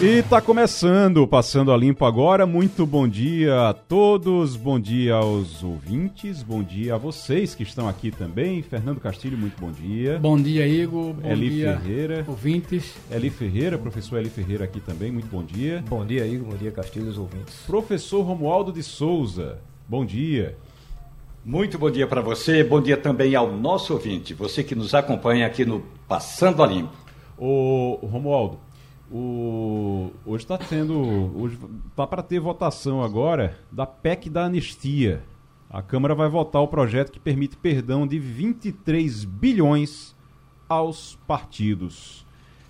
E tá começando, passando a limpo agora. Muito bom dia a todos, bom dia aos ouvintes, bom dia a vocês que estão aqui também. Fernando Castilho, muito bom dia. Bom dia, Igor. Bom Eli dia, Ferreira. ouvintes. Eli Ferreira, professor Eli Ferreira aqui também, muito bom dia. Bom dia, Igor. Bom dia, Castilho os ouvintes. Professor Romualdo de Souza, bom dia. Muito bom dia para você, bom dia também ao nosso ouvinte, você que nos acompanha aqui no Passando a Limpo. Ô, Romualdo, o, hoje está tendo. Hoje tá para ter votação agora da PEC da anistia. A Câmara vai votar o projeto que permite perdão de 23 bilhões aos partidos.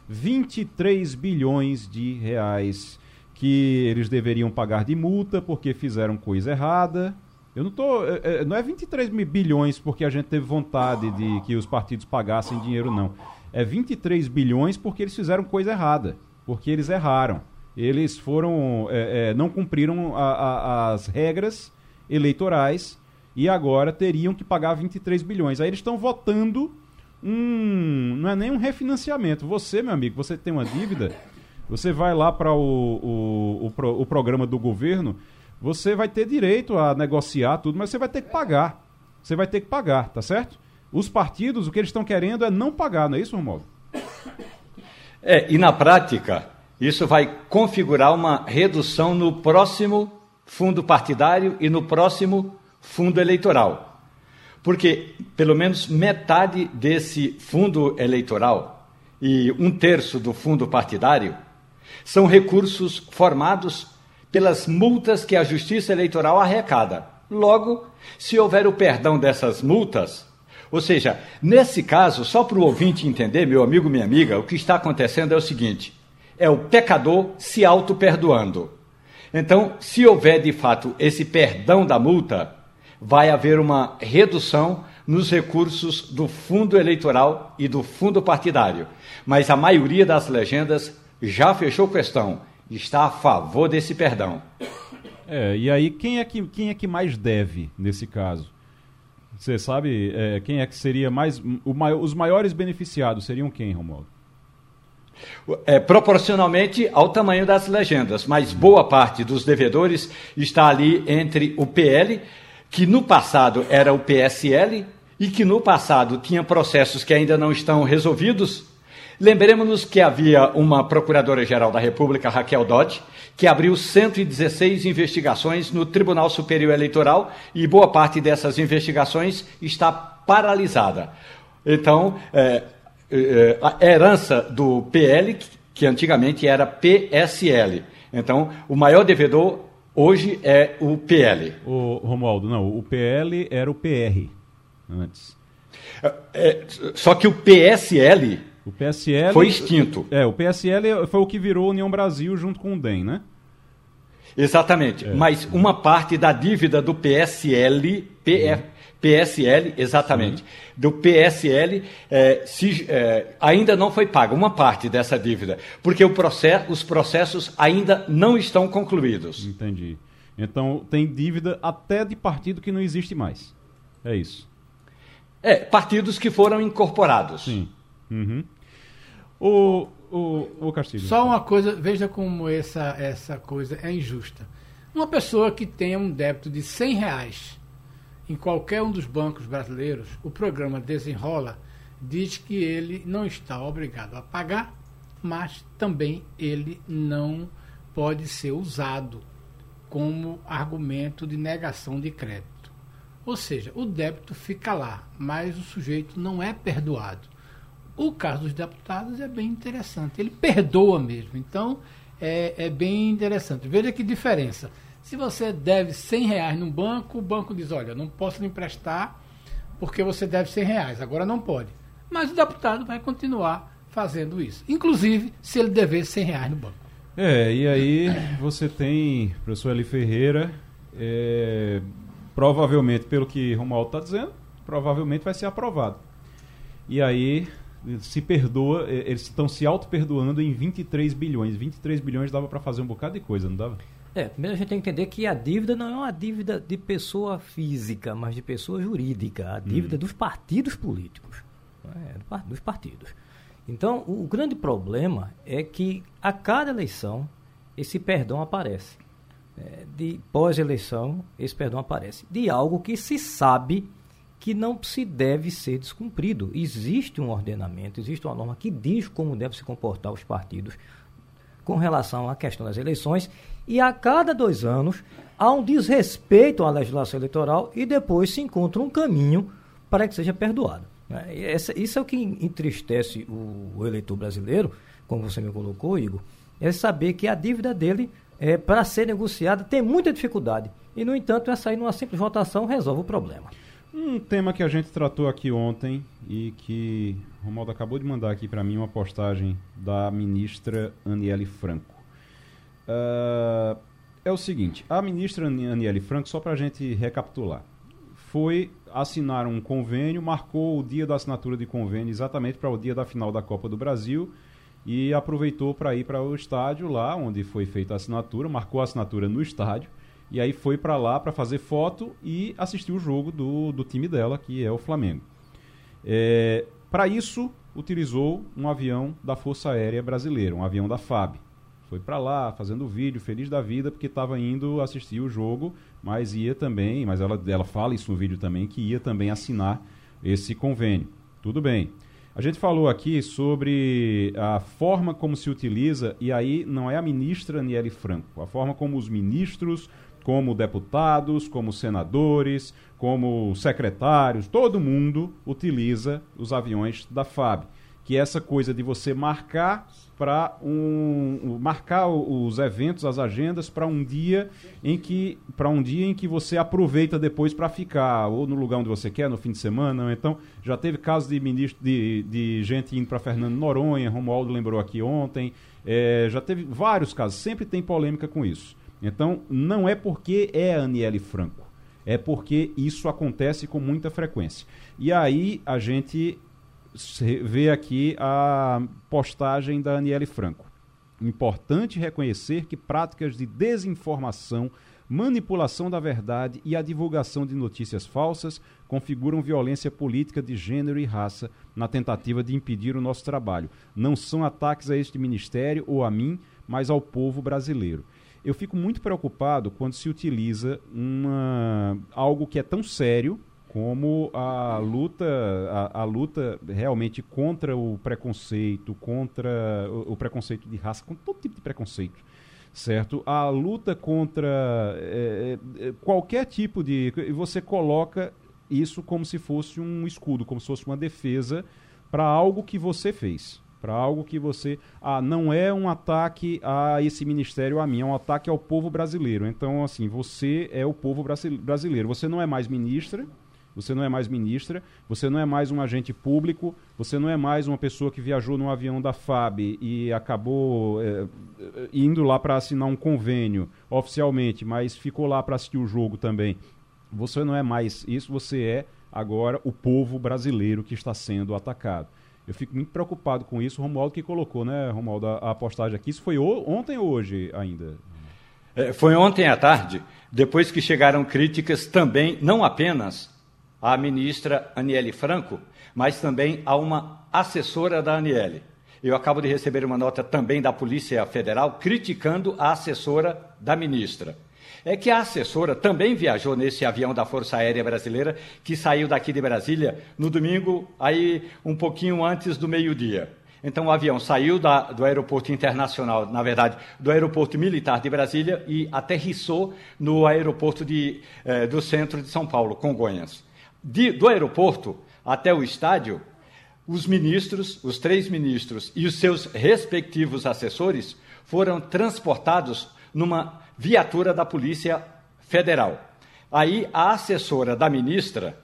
23 bilhões de reais que eles deveriam pagar de multa porque fizeram coisa errada. Eu não tô. é, é, não é 23 mil bilhões porque a gente teve vontade de que os partidos pagassem dinheiro, não. É 23 bilhões porque eles fizeram coisa errada. Porque eles erraram. Eles foram. é, é, não cumpriram a- a- as regras eleitorais e agora teriam que pagar 23 bilhões. Aí eles estão votando um. Não é nem um refinanciamento. Você, meu amigo, você tem uma dívida, você vai lá para o, o, o, o programa do governo, você vai ter direito a negociar tudo, mas você vai ter que pagar. Você vai ter que pagar, tá certo? Os partidos, o que eles estão querendo é não pagar, não é isso, Romualdo? É, e na prática, isso vai configurar uma redução no próximo fundo partidário e no próximo fundo eleitoral. Porque pelo menos metade desse fundo eleitoral e um terço do fundo partidário são recursos formados pelas multas que a Justiça Eleitoral arrecada. Logo, se houver o perdão dessas multas, ou seja, nesse caso, só para o ouvinte entender, meu amigo, minha amiga, o que está acontecendo é o seguinte: é o pecador se auto-perdoando. Então, se houver de fato esse perdão da multa, vai haver uma redução nos recursos do fundo eleitoral e do fundo partidário. Mas a maioria das legendas já fechou questão, está a favor desse perdão. É, e aí quem é que, quem é que mais deve nesse caso? Você sabe é, quem é que seria mais. Maior- os maiores beneficiados seriam quem, Romualdo? É, proporcionalmente ao tamanho das legendas, mas boa parte dos devedores está ali entre o PL, que no passado era o PSL, e que no passado tinha processos que ainda não estão resolvidos. Lembremos-nos que havia uma Procuradora-Geral da República, Raquel Dodge, que abriu 116 investigações no Tribunal Superior Eleitoral e boa parte dessas investigações está paralisada. Então, é, é, a herança do PL, que antigamente era PSL. Então, o maior devedor hoje é o PL. O Romualdo, não, o PL era o PR antes. É, só que o PSL O PSL. foi extinto. É, o PSL foi o que virou União Brasil junto com o DEM, né? Exatamente. Mas uma parte da dívida do PSL, PF, PSL, exatamente, do PSL, eh, se, eh, ainda não foi paga, uma parte dessa dívida, porque o processo, os processos ainda não estão concluídos. Entendi. Então tem dívida até de partido que não existe mais. É isso. É, partidos que foram incorporados. Sim. Uhum. O, o, o Castilho. Só uma coisa, veja como essa, essa coisa é injusta. Uma pessoa que tenha um débito de 100 reais em qualquer um dos bancos brasileiros, o programa Desenrola diz que ele não está obrigado a pagar, mas também ele não pode ser usado como argumento de negação de crédito. Ou seja, o débito fica lá, mas o sujeito não é perdoado. O caso dos deputados é bem interessante. Ele perdoa mesmo. Então, é, é bem interessante. Veja que diferença. Se você deve 100 reais num banco, o banco diz, olha, não posso lhe emprestar porque você deve 100 reais. Agora não pode. Mas o deputado vai continuar fazendo isso. Inclusive, se ele dever 100 reais no banco. É, e aí você tem professor Eli Ferreira, é, provavelmente, pelo que Romualdo está dizendo, provavelmente vai ser aprovado. E aí se perdoa, eh, eles estão se auto-perdoando em 23 bilhões. 23 bilhões dava para fazer um bocado de coisa, não dava? É, primeiro a gente tem que entender que a dívida não é uma dívida de pessoa física, mas de pessoa jurídica. A dívida hum. dos partidos políticos. É, dos partidos. Então, o grande problema é que a cada eleição esse perdão aparece. É, de pós-eleição, esse perdão aparece. De algo que se sabe que não se deve ser descumprido. Existe um ordenamento, existe uma norma que diz como devem se comportar os partidos com relação à questão das eleições, e a cada dois anos há um desrespeito à legislação eleitoral e depois se encontra um caminho para que seja perdoado. Né? isso é o que entristece o, o eleitor brasileiro, como você me colocou, Igor, é saber que a dívida dele, é, para ser negociada, tem muita dificuldade. E, no entanto, essa aí, numa simples votação, resolve o problema. Um tema que a gente tratou aqui ontem e que Romaldo acabou de mandar aqui para mim uma postagem da ministra Aniele Franco. Uh, é o seguinte, a ministra Aniele Franco, só para a gente recapitular, foi assinar um convênio, marcou o dia da assinatura de convênio exatamente para o dia da final da Copa do Brasil e aproveitou para ir para o estádio lá onde foi feita a assinatura, marcou a assinatura no estádio e aí foi para lá para fazer foto e assistir o jogo do, do time dela, que é o Flamengo. É, para isso, utilizou um avião da Força Aérea Brasileira, um avião da FAB. Foi para lá fazendo vídeo, feliz da vida, porque estava indo assistir o jogo, mas ia também, mas ela, ela fala isso no vídeo também, que ia também assinar esse convênio. Tudo bem. A gente falou aqui sobre a forma como se utiliza, e aí não é a ministra Aniele Franco, a forma como os ministros, como deputados, como senadores, como secretários, todo mundo utiliza os aviões da FAB. Que é essa coisa de você marcar para um marcar os eventos, as agendas para um dia em que para um dia em que você aproveita depois para ficar ou no lugar onde você quer no fim de semana. Então já teve casos de ministro de, de gente indo para Fernando Noronha, Romualdo lembrou aqui ontem. É, já teve vários casos. Sempre tem polêmica com isso. Então, não é porque é a Aniele Franco, é porque isso acontece com muita frequência. E aí a gente vê aqui a postagem da Aniele Franco. Importante reconhecer que práticas de desinformação, manipulação da verdade e a divulgação de notícias falsas configuram violência política de gênero e raça na tentativa de impedir o nosso trabalho. Não são ataques a este ministério ou a mim, mas ao povo brasileiro eu fico muito preocupado quando se utiliza uma, algo que é tão sério como a luta, a, a, luta realmente contra o preconceito, contra o, o, preconceito de raça, com todo tipo de preconceito, certo? A luta contra é, é, qualquer tipo de. Você coloca isso como se fosse um escudo, como se fosse uma defesa para algo que você fez para algo que você ah não é um ataque a esse ministério a mim é um ataque ao povo brasileiro. Então assim você é o povo brasileiro. Você não é mais ministra você não é mais ministra você não é mais um agente público você não é mais uma pessoa que viajou num avião da FAB e acabou é, indo lá para assinar um convênio oficialmente mas ficou lá para assistir o jogo também. Você não é mais isso você é agora o povo brasileiro que está sendo atacado eu fico muito preocupado com isso. O Romualdo que colocou, né, Romualdo, a, a postagem aqui. Isso foi ontem ou hoje ainda? É, foi ontem à tarde, depois que chegaram críticas também, não apenas à ministra Aniele Franco, mas também a uma assessora da Aniele. Eu acabo de receber uma nota também da Polícia Federal criticando a assessora da ministra é que a assessora também viajou nesse avião da Força Aérea Brasileira que saiu daqui de Brasília no domingo, aí um pouquinho antes do meio-dia. Então o avião saiu da, do aeroporto internacional, na verdade, do aeroporto militar de Brasília e aterrissou no aeroporto de, eh, do centro de São Paulo, Congonhas. De, do aeroporto até o estádio, os ministros, os três ministros e os seus respectivos assessores foram transportados numa viatura da Polícia Federal. Aí a assessora da ministra,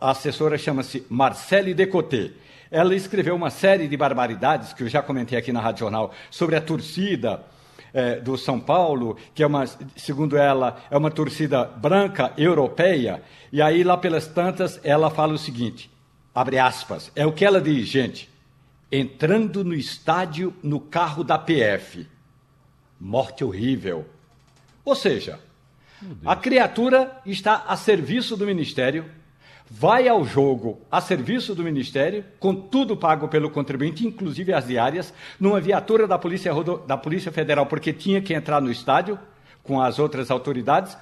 a assessora chama-se Marcele Decoté, ela escreveu uma série de barbaridades que eu já comentei aqui na Rádio Jornal sobre a torcida é, do São Paulo, que é uma, segundo ela, é uma torcida branca europeia. E aí lá pelas tantas ela fala o seguinte, abre aspas, é o que ela diz, gente. entrando no estádio no carro da PF. Morte horrível. Ou seja, a criatura está a serviço do ministério, vai ao jogo a serviço do ministério, com tudo pago pelo contribuinte, inclusive as diárias, numa viatura da Polícia, da Polícia Federal, porque tinha que entrar no estádio com as outras autoridades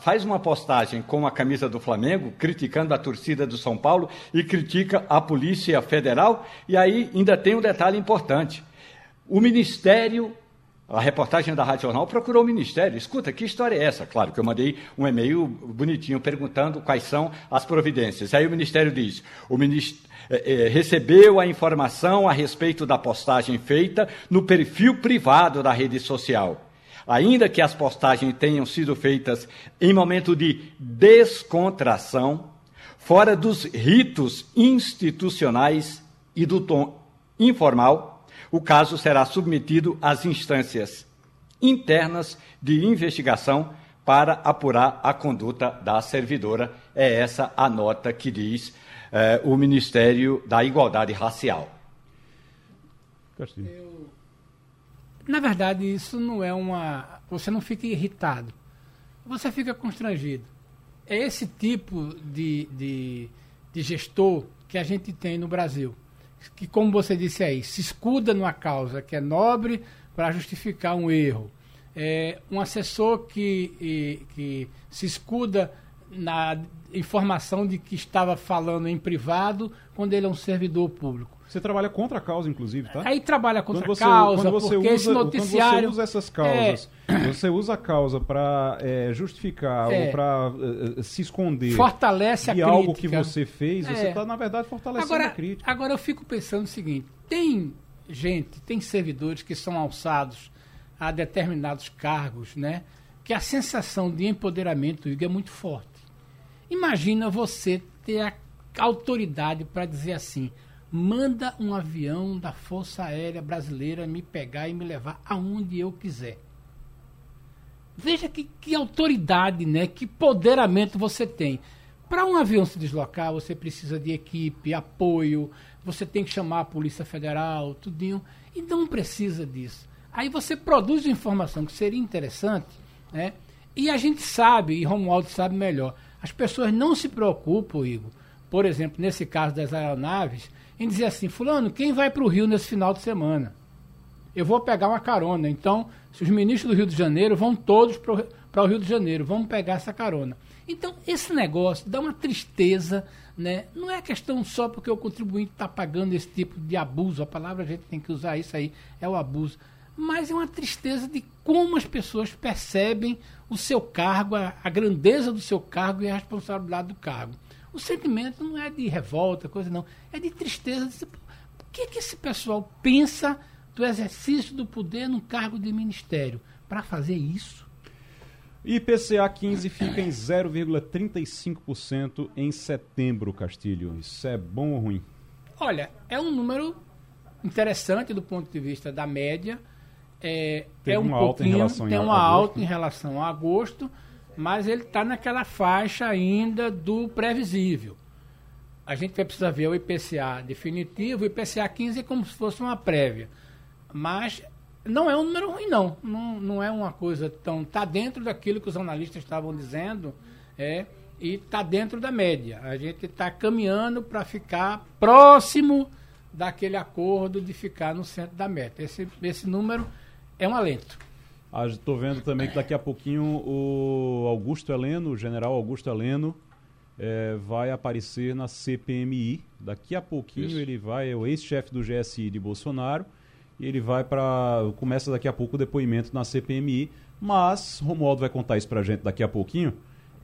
faz uma postagem com a camisa do Flamengo, criticando a torcida do São Paulo e critica a Polícia Federal. E aí ainda tem um detalhe importante: o Ministério. A reportagem da Rádio Jornal procurou o Ministério. Escuta, que história é essa? Claro que eu mandei um e-mail bonitinho perguntando quais são as providências. Aí o Ministério diz: o Ministério é, é, recebeu a informação a respeito da postagem feita no perfil privado da rede social ainda que as postagens tenham sido feitas em momento de descontração, fora dos ritos institucionais e do tom informal, o caso será submetido às instâncias internas de investigação para apurar a conduta da servidora. É essa a nota que diz eh, o Ministério da Igualdade Racial. Eu na verdade, isso não é uma. Você não fica irritado. Você fica constrangido. É esse tipo de, de, de gestor que a gente tem no Brasil. Que, como você disse aí, se escuda numa causa que é nobre para justificar um erro. É um assessor que, que se escuda na informação de que estava falando em privado quando ele é um servidor público. Você trabalha contra a causa, inclusive, tá? Aí trabalha contra a causa, quando você porque usa, esse noticiário... Quando você usa essas causas, é... você usa a causa para é, justificar é... ou para uh, se esconder Fortalece a de algo que você fez, você está, é. na verdade, fortalecendo agora, a crítica. Agora eu fico pensando o seguinte, tem gente, tem servidores que são alçados a determinados cargos, né? Que a sensação de empoderamento é muito forte. Imagina você ter a autoridade para dizer assim manda um avião da Força Aérea Brasileira me pegar e me levar aonde eu quiser. Veja que, que autoridade, né? que poderamento você tem. Para um avião se deslocar, você precisa de equipe, apoio, você tem que chamar a Polícia Federal, tudinho, e não precisa disso. Aí você produz informação que seria interessante, né? E a gente sabe, e Romualdo sabe melhor, as pessoas não se preocupam, Igor, por exemplo, nesse caso das aeronaves, em dizer assim, fulano, quem vai para o Rio nesse final de semana? Eu vou pegar uma carona. Então, se os ministros do Rio de Janeiro vão todos para o Rio de Janeiro, vamos pegar essa carona. Então, esse negócio dá uma tristeza, né? Não é questão só porque o contribuinte está pagando esse tipo de abuso, a palavra a gente tem que usar isso aí, é o abuso. Mas é uma tristeza de como as pessoas percebem o seu cargo, a, a grandeza do seu cargo e a responsabilidade do cargo. O sentimento não é de revolta, coisa não. É de tristeza. De, o que, que esse pessoal pensa do exercício do poder num cargo de ministério? Para fazer isso? IPCA 15 fica em 0,35% em setembro, Castilho. Isso é bom ou ruim? Olha, é um número interessante do ponto de vista da média. É, é um pouquinho, tem uma alta em relação a agosto mas ele está naquela faixa ainda do previsível. A gente vai precisar ver o IPCA definitivo, o IPCA 15 é como se fosse uma prévia. Mas não é um número ruim, não. Não, não é uma coisa tão. Está dentro daquilo que os analistas estavam dizendo é, e está dentro da média. A gente está caminhando para ficar próximo daquele acordo de ficar no centro da meta. Esse, esse número é um alento. Estou vendo também que daqui a pouquinho o Augusto Heleno, o general Augusto Heleno, é, vai aparecer na CPMI. Daqui a pouquinho Isso. ele vai, é o ex-chefe do GSI de Bolsonaro, e ele vai para. Começa daqui a pouco o depoimento na CPMI, mas Romualdo vai contar isso para a gente daqui a pouquinho.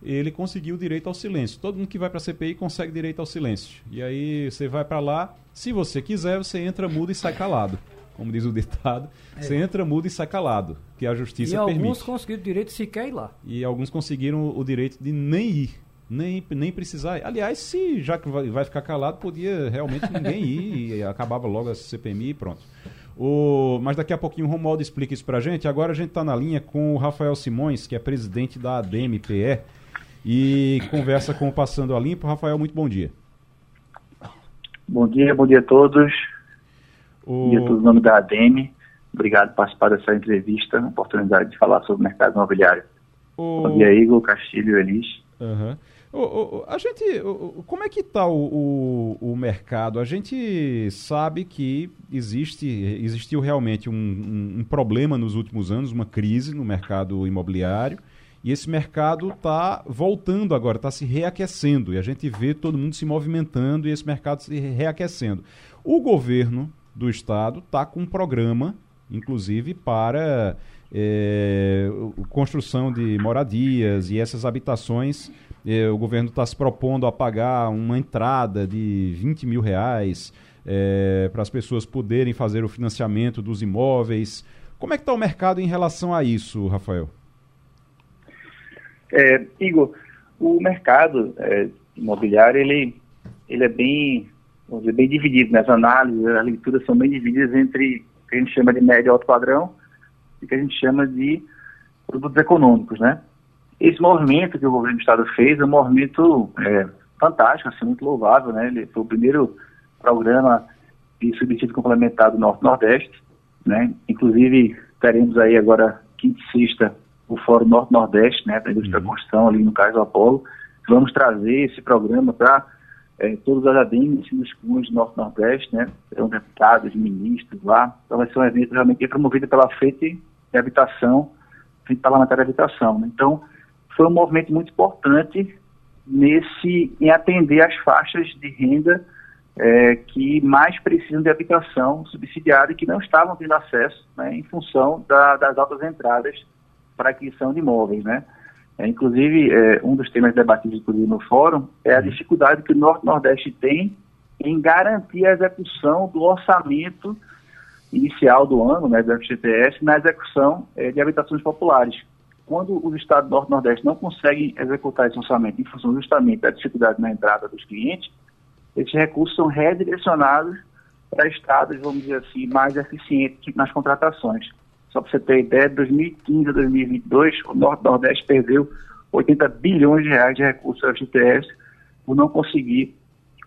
Ele conseguiu direito ao silêncio. Todo mundo que vai para a CPI consegue direito ao silêncio. E aí você vai para lá, se você quiser, você entra mudo e sai calado como diz o ditado, é. você entra mudo e sai calado, que a justiça e permite. E alguns conseguiram o direito de sequer ir lá. E alguns conseguiram o direito de nem ir, nem, nem precisar ir. Aliás, se já que vai ficar calado, podia realmente ninguém ir e acabava logo a CPMI e pronto. O, mas daqui a pouquinho o Romualdo explica isso pra gente. Agora a gente está na linha com o Rafael Simões, que é presidente da ADMPE, e conversa com o Passando a Limpo. Rafael, muito bom dia. Bom dia, bom dia a todos. O... Dia todo nome da ADM. Obrigado por participar dessa entrevista, oportunidade de falar sobre o mercado imobiliário. O... Bom dia, Igor, Castilho, Elis. Uhum. O, o, a gente, o, como é que está o, o, mercado? A gente sabe que existe, existiu realmente um, um, um, problema nos últimos anos, uma crise no mercado imobiliário, e esse mercado está voltando agora, está se reaquecendo, e a gente vê todo mundo se movimentando e esse mercado se reaquecendo. O governo do estado está com um programa, inclusive, para é, construção de moradias e essas habitações é, o governo está se propondo a pagar uma entrada de 20 mil reais é, para as pessoas poderem fazer o financiamento dos imóveis. Como é que está o mercado em relação a isso, Rafael? É, Igor, o mercado é, imobiliário ele, ele é bem, vamos dizer, bem dividido. Nas análises, as leituras são bem divididas entre o que a gente chama de médio e alto padrão e o que a gente chama de produtos econômicos, né? Esse movimento que o governo do estado fez é um movimento é, fantástico, assim, muito louvável, né? Ele foi o primeiro programa de subsídio complementar do Norte-Nordeste, né? Inclusive, teremos aí agora, quinta e sexta, o Fórum Norte-Nordeste, né? Da indústria uhum. da construção, ali no caso do Apolo. Vamos trazer esse programa para é, todos os ADMs dos clubes do Norte-Nordeste, né? Serão deputados, ministros lá. Então vai ser um evento realmente promovido pela Frente de Habitação, Frente Parlamentar de Habitação. Né? Então, foi um movimento muito importante nesse em atender as faixas de renda é, que mais precisam de habitação subsidiada e que não estavam tendo acesso né, em função da, das altas entradas para aquisição de imóveis, né? É, inclusive, é, um dos temas debatidos inclusive, no fórum é a uhum. dificuldade que o Norte-Nordeste tem em garantir a execução do orçamento inicial do ano, né, do FGTS, na execução é, de habitações populares quando os estados do Norte e Nordeste não conseguem executar esse orçamento em função justamente da dificuldade na entrada dos clientes, esses recursos são redirecionados para estados, vamos dizer assim, mais eficientes nas contratações. Só para você ter ideia, de 2015 a 2022, o Norte Nordeste perdeu 80 bilhões de reais de recursos da FGTS por não conseguir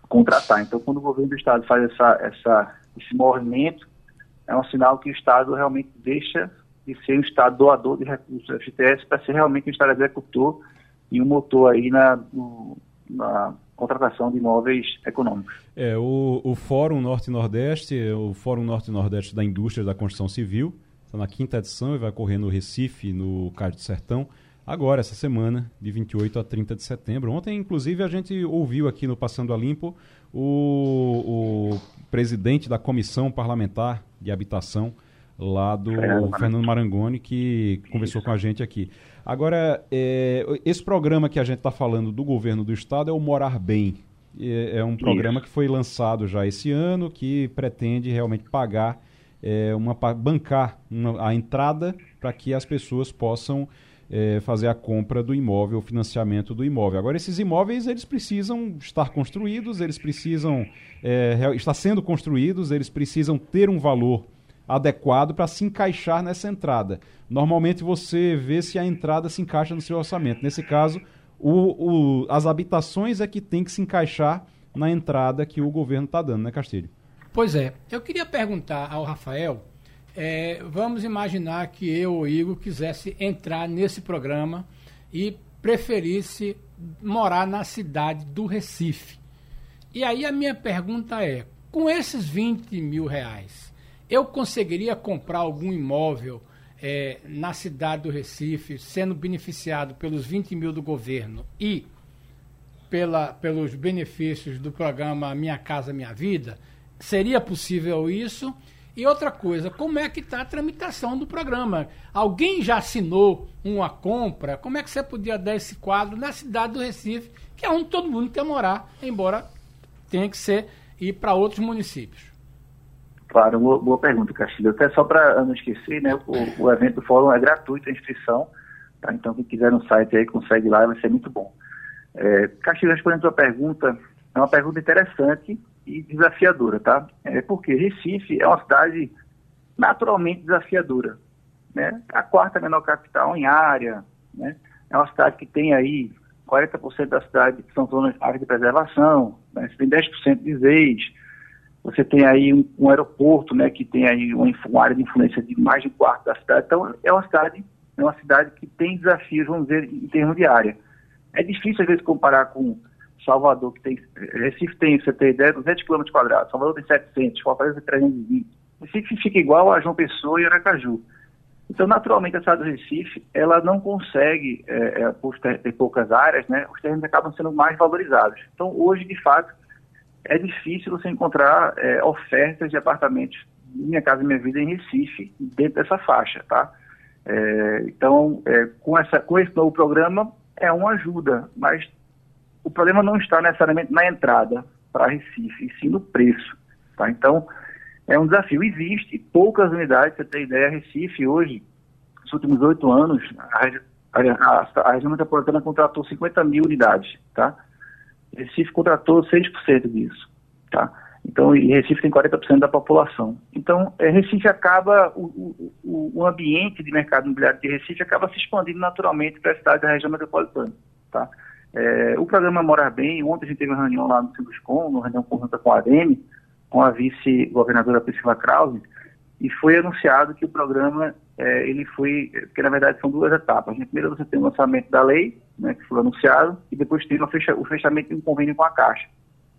contratar. Então, quando o governo do estado faz essa, essa, esse movimento, é um sinal que o estado realmente deixa de ser um Estado doador de recursos da FTS para ser realmente um Estado executor e um motor aí na, no, na contratação de imóveis econômicos. É, o, o Fórum Norte-Nordeste, o Fórum Norte-Nordeste da Indústria da Construção Civil, está na quinta edição e vai ocorrer no Recife, no Cais do Sertão, agora, essa semana, de 28 a 30 de setembro. Ontem, inclusive, a gente ouviu aqui no Passando a Limpo o, o presidente da Comissão Parlamentar de Habitação, lá do Fernando Marangoni, que conversou com a gente aqui. Agora, é, esse programa que a gente está falando do governo do estado é o Morar Bem. É, é um programa que foi lançado já esse ano, que pretende realmente pagar, é, uma, bancar uma, a entrada para que as pessoas possam é, fazer a compra do imóvel, o financiamento do imóvel. Agora, esses imóveis, eles precisam estar construídos, eles precisam é, estar sendo construídos, eles precisam ter um valor adequado para se encaixar nessa entrada. Normalmente você vê se a entrada se encaixa no seu orçamento. Nesse caso, o, o, as habitações é que tem que se encaixar na entrada que o governo está dando, né, Castilho? Pois é. Eu queria perguntar ao Rafael. É, vamos imaginar que eu ou Igor quisesse entrar nesse programa e preferisse morar na cidade do Recife. E aí a minha pergunta é: com esses 20 mil reais, eu conseguiria comprar algum imóvel é, na cidade do Recife, sendo beneficiado pelos 20 mil do governo e pela, pelos benefícios do programa Minha Casa Minha Vida? Seria possível isso? E outra coisa, como é que está a tramitação do programa? Alguém já assinou uma compra? Como é que você podia dar esse quadro na cidade do Recife, que é onde todo mundo quer morar, embora tenha que ser ir para outros municípios? Claro, boa, boa pergunta, Castilho. Até só para não esquecer, né, o, o, evento do fórum é gratuito a inscrição, tá? então quem quiser no site aí consegue lá, vai ser muito bom. É, Castilho, respondendo a sua pergunta, é uma pergunta interessante e desafiadora, tá? É porque Recife é uma cidade naturalmente desafiadora, né? A quarta menor capital em área, né? É uma cidade que tem aí 40% da cidade que são zonas áreas de preservação, né? Você tem 10% de ZEIS, você tem aí um, um aeroporto, né, que tem aí uma, uma, área de influência de mais de um quarto da cidade. Então, é uma cidade, é uma cidade que tem desafios, vamos dizer, em termos de área. É difícil, às vezes, comparar com Salvador, que tem, Recife tem, você tem ideia, 200 km quadrados, Salvador tem 700, Fortaleza tem 320. Recife fica igual a João Pessoa e Aracaju. Então, naturalmente, a cidade do Recife, ela não consegue, é, é, por ter poucas áreas, né, os terrenos acabam sendo mais valorizados. Então, hoje, de fato, é difícil você encontrar é, ofertas de apartamentos Minha Casa Minha Vida em Recife, dentro dessa faixa, tá? É, então, é, com, essa, com esse novo programa, é uma ajuda, mas o problema não está necessariamente na entrada para Recife, e sim no preço, tá? Então, é um desafio. Existe poucas unidades, você tem ideia, Recife hoje, nos últimos oito anos, a, a, a, a região metropolitana contratou 50 mil unidades, tá? Recife contratou 6% disso, tá? Então, e Recife tem 40% da população. Então, é, Recife acaba, o, o, o, ambiente de mercado imobiliário de Recife acaba se expandindo naturalmente para a cidade da região metropolitana, tá? É, o programa Morar Bem, ontem a gente teve uma reunião lá no Sinduscom, uma reunião conjunta com a ADEME, com a vice-governadora Priscila Krause, e foi anunciado que o programa, é, ele foi, porque na verdade são duas etapas. Né? Primeiro você tem o lançamento da lei, né, que foi anunciado, e depois tem o, fecha, o fechamento de um convênio com a Caixa.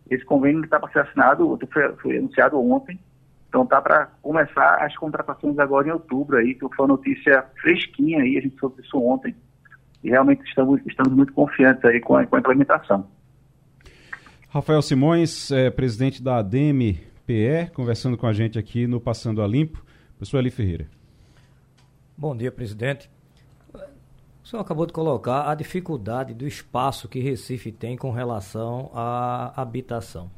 Esse convênio está para ser assinado, foi, foi anunciado ontem, então tá para começar as contratações agora em outubro aí, que foi uma notícia fresquinha aí, a gente soube isso ontem, e realmente estamos, estamos muito confiantes aí com a, com a implementação. Rafael Simões, é, presidente da ADEME PE, conversando com a gente aqui no Passando a Limpo. Professor Eli Ferreira. Bom dia, presidente. O senhor acabou de colocar a dificuldade do espaço que Recife tem com relação à habitação.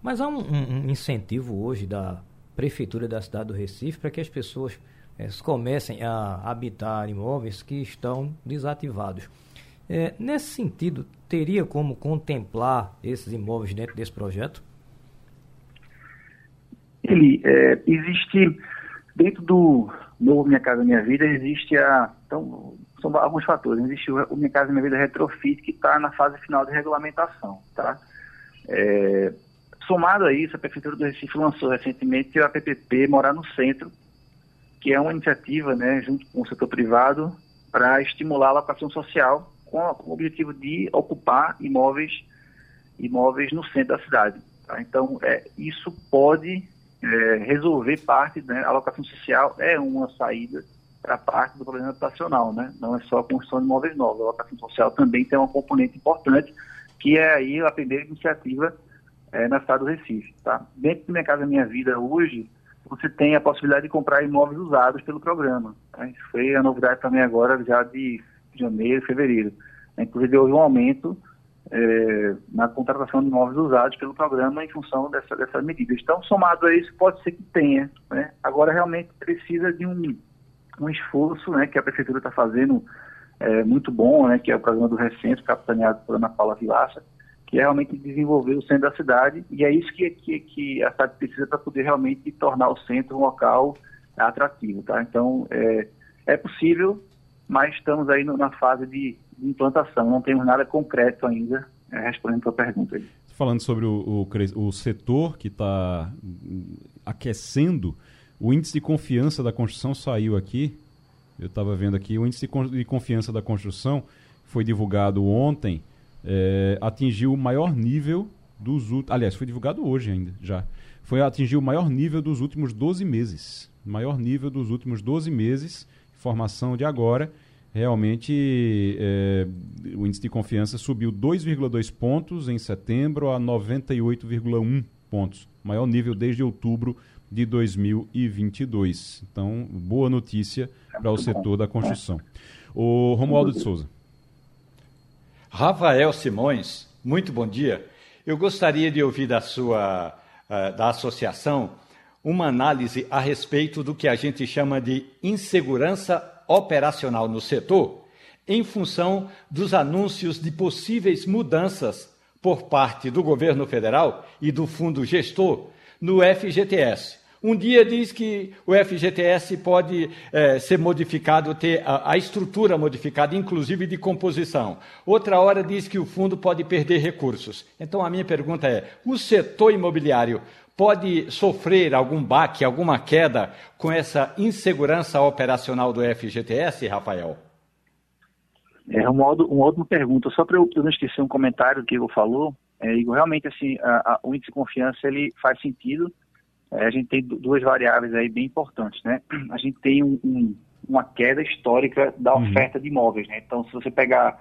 Mas há um, um incentivo hoje da Prefeitura da cidade do Recife para que as pessoas é, comecem a habitar imóveis que estão desativados. É, nesse sentido, teria como contemplar esses imóveis dentro desse projeto? Ele é, existe dentro do novo Minha Casa Minha Vida existe a então são alguns fatores. Existe o Minha Casa Minha Vida Retrofit que está na fase final de regulamentação, tá? É, somado a isso, a Prefeitura do Recife lançou recentemente a PPP Morar no Centro, que é uma iniciativa, né, junto com o setor privado, para estimular a alocação social com, com, o objetivo de ocupar imóveis, imóveis no centro da cidade. Tá? Então, é, isso pode é, resolver parte, né, a alocação social é uma saída para parte do problema habitacional, né? Não é só a construção de imóveis novos, a alocação social também tem uma componente importante, que é aí a primeira iniciativa é, na cidade do Recife, tá? Dentro do Minha Casa Minha Vida hoje, você tem a possibilidade de comprar imóveis usados pelo programa. Tá? Isso foi a novidade também agora, já de janeiro, fevereiro. Inclusive, houve um aumento é, na contratação de imóveis usados pelo programa em função dessa, dessas medidas. Então, somado a isso, pode ser que tenha. Né? Agora, realmente precisa de um, um esforço né, que a Prefeitura está fazendo é, muito bom, né, que é o programa do Recente, capitaneado por Ana Paula Vilaça, que é realmente desenvolver o centro da cidade, e é isso que, que, que a cidade precisa para poder realmente tornar o centro um local atrativo. Tá? Então, é, é possível, mas estamos aí no, na fase de, implantação, não temos nada concreto ainda, é, respondendo a pergunta. Aí. Falando sobre o, o, o setor que está aquecendo, o índice de confiança da construção saiu aqui, eu estava vendo aqui, o índice de confiança da construção foi divulgado ontem, é, atingiu o maior nível dos últimos. Aliás, foi divulgado hoje ainda, já. Foi atingir o maior nível dos últimos 12 meses. Maior nível dos últimos 12 meses. Informação de agora. Realmente, é, o índice de confiança subiu 2,2 pontos em setembro a 98,1 pontos. Maior nível desde outubro de 2022. Então, boa notícia para o setor da construção. O Romualdo de Souza. Rafael Simões, muito bom dia. Eu gostaria de ouvir da sua uh, da associação uma análise a respeito do que a gente chama de insegurança operacional no setor, em função dos anúncios de possíveis mudanças por parte do governo federal e do fundo gestor no FGTS. Um dia diz que o FGTS pode é, ser modificado, ter a, a, estrutura modificada, inclusive de composição. Outra hora diz que o fundo pode perder recursos. Então a minha pergunta é: o setor imobiliário pode sofrer algum baque, alguma queda com essa insegurança operacional do FGTS, Rafael? É uma, outra pergunta, só para eu, eu, não esquecer um comentário que o Igor falou, é, Igor, realmente assim, a, a, o índice de confiança ele faz sentido, é, a gente tem duas variáveis aí bem importantes, né? A gente tem um, um, uma queda histórica da uhum. oferta uhum. de imóveis, né? Então, se você pegar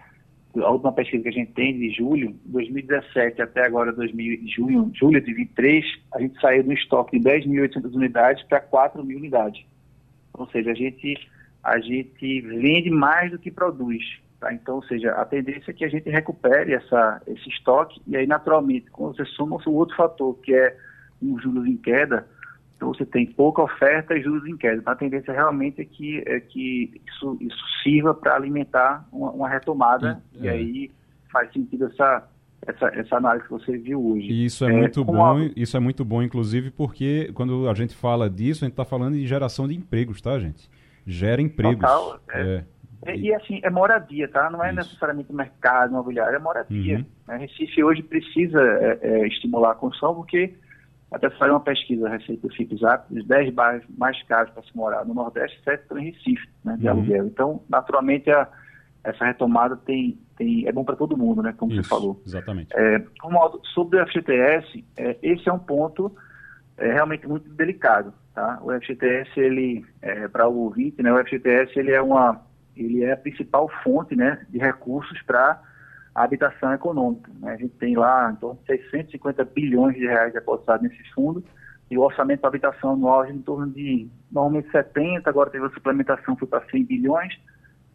a última pesquisa que a gente tem de julho, 2017 até agora 2000, junho, julho de 23, a gente saiu do estoque de 10.800 unidades para 4.000 unidades. Ou seja, a gente, a gente vende mais do que produz. Tá? Então, ou seja, a tendência é que a gente recupere essa, esse estoque e aí, naturalmente, quando você soma o outro fator, que é um juros em queda, então você tem pouca oferta e juros em queda. Então a tendência realmente é que, é que isso, isso sirva para alimentar uma, uma retomada é. e aí faz sentido essa, essa, essa análise que você viu hoje. E isso é, é muito bom, a... isso é muito bom, inclusive, porque quando a gente fala disso, a gente está falando de geração de empregos, tá, gente? Gera empregos. Total, é. é. E, e, assim, é moradia, tá? Não é Isso. necessariamente mercado imobiliário, é moradia. Uhum. Né? Recife hoje precisa é, é, estimular a construção porque até saiu uma pesquisa recente do FIPZAP, os 10 bairros mais caros para se morar no Nordeste, 7 estão em Recife, né, de uhum. aluguel. Então, naturalmente, a, essa retomada tem, tem, é bom para todo mundo, né, como Isso, você falou. Exatamente. É, modo, sobre o FGTS, é, esse é um ponto é, realmente muito delicado. Tá? O FGTS, ele, é, para o ouvinte, né, o FGTS ele é, uma, ele é a principal fonte né, de recursos para a habitação econômica. Né? A gente tem lá em torno de 650 bilhões de reais depositados nesses fundos e o orçamento para habitação anual é em torno de, normalmente 70, agora teve a suplementação, foi para 100 bilhões,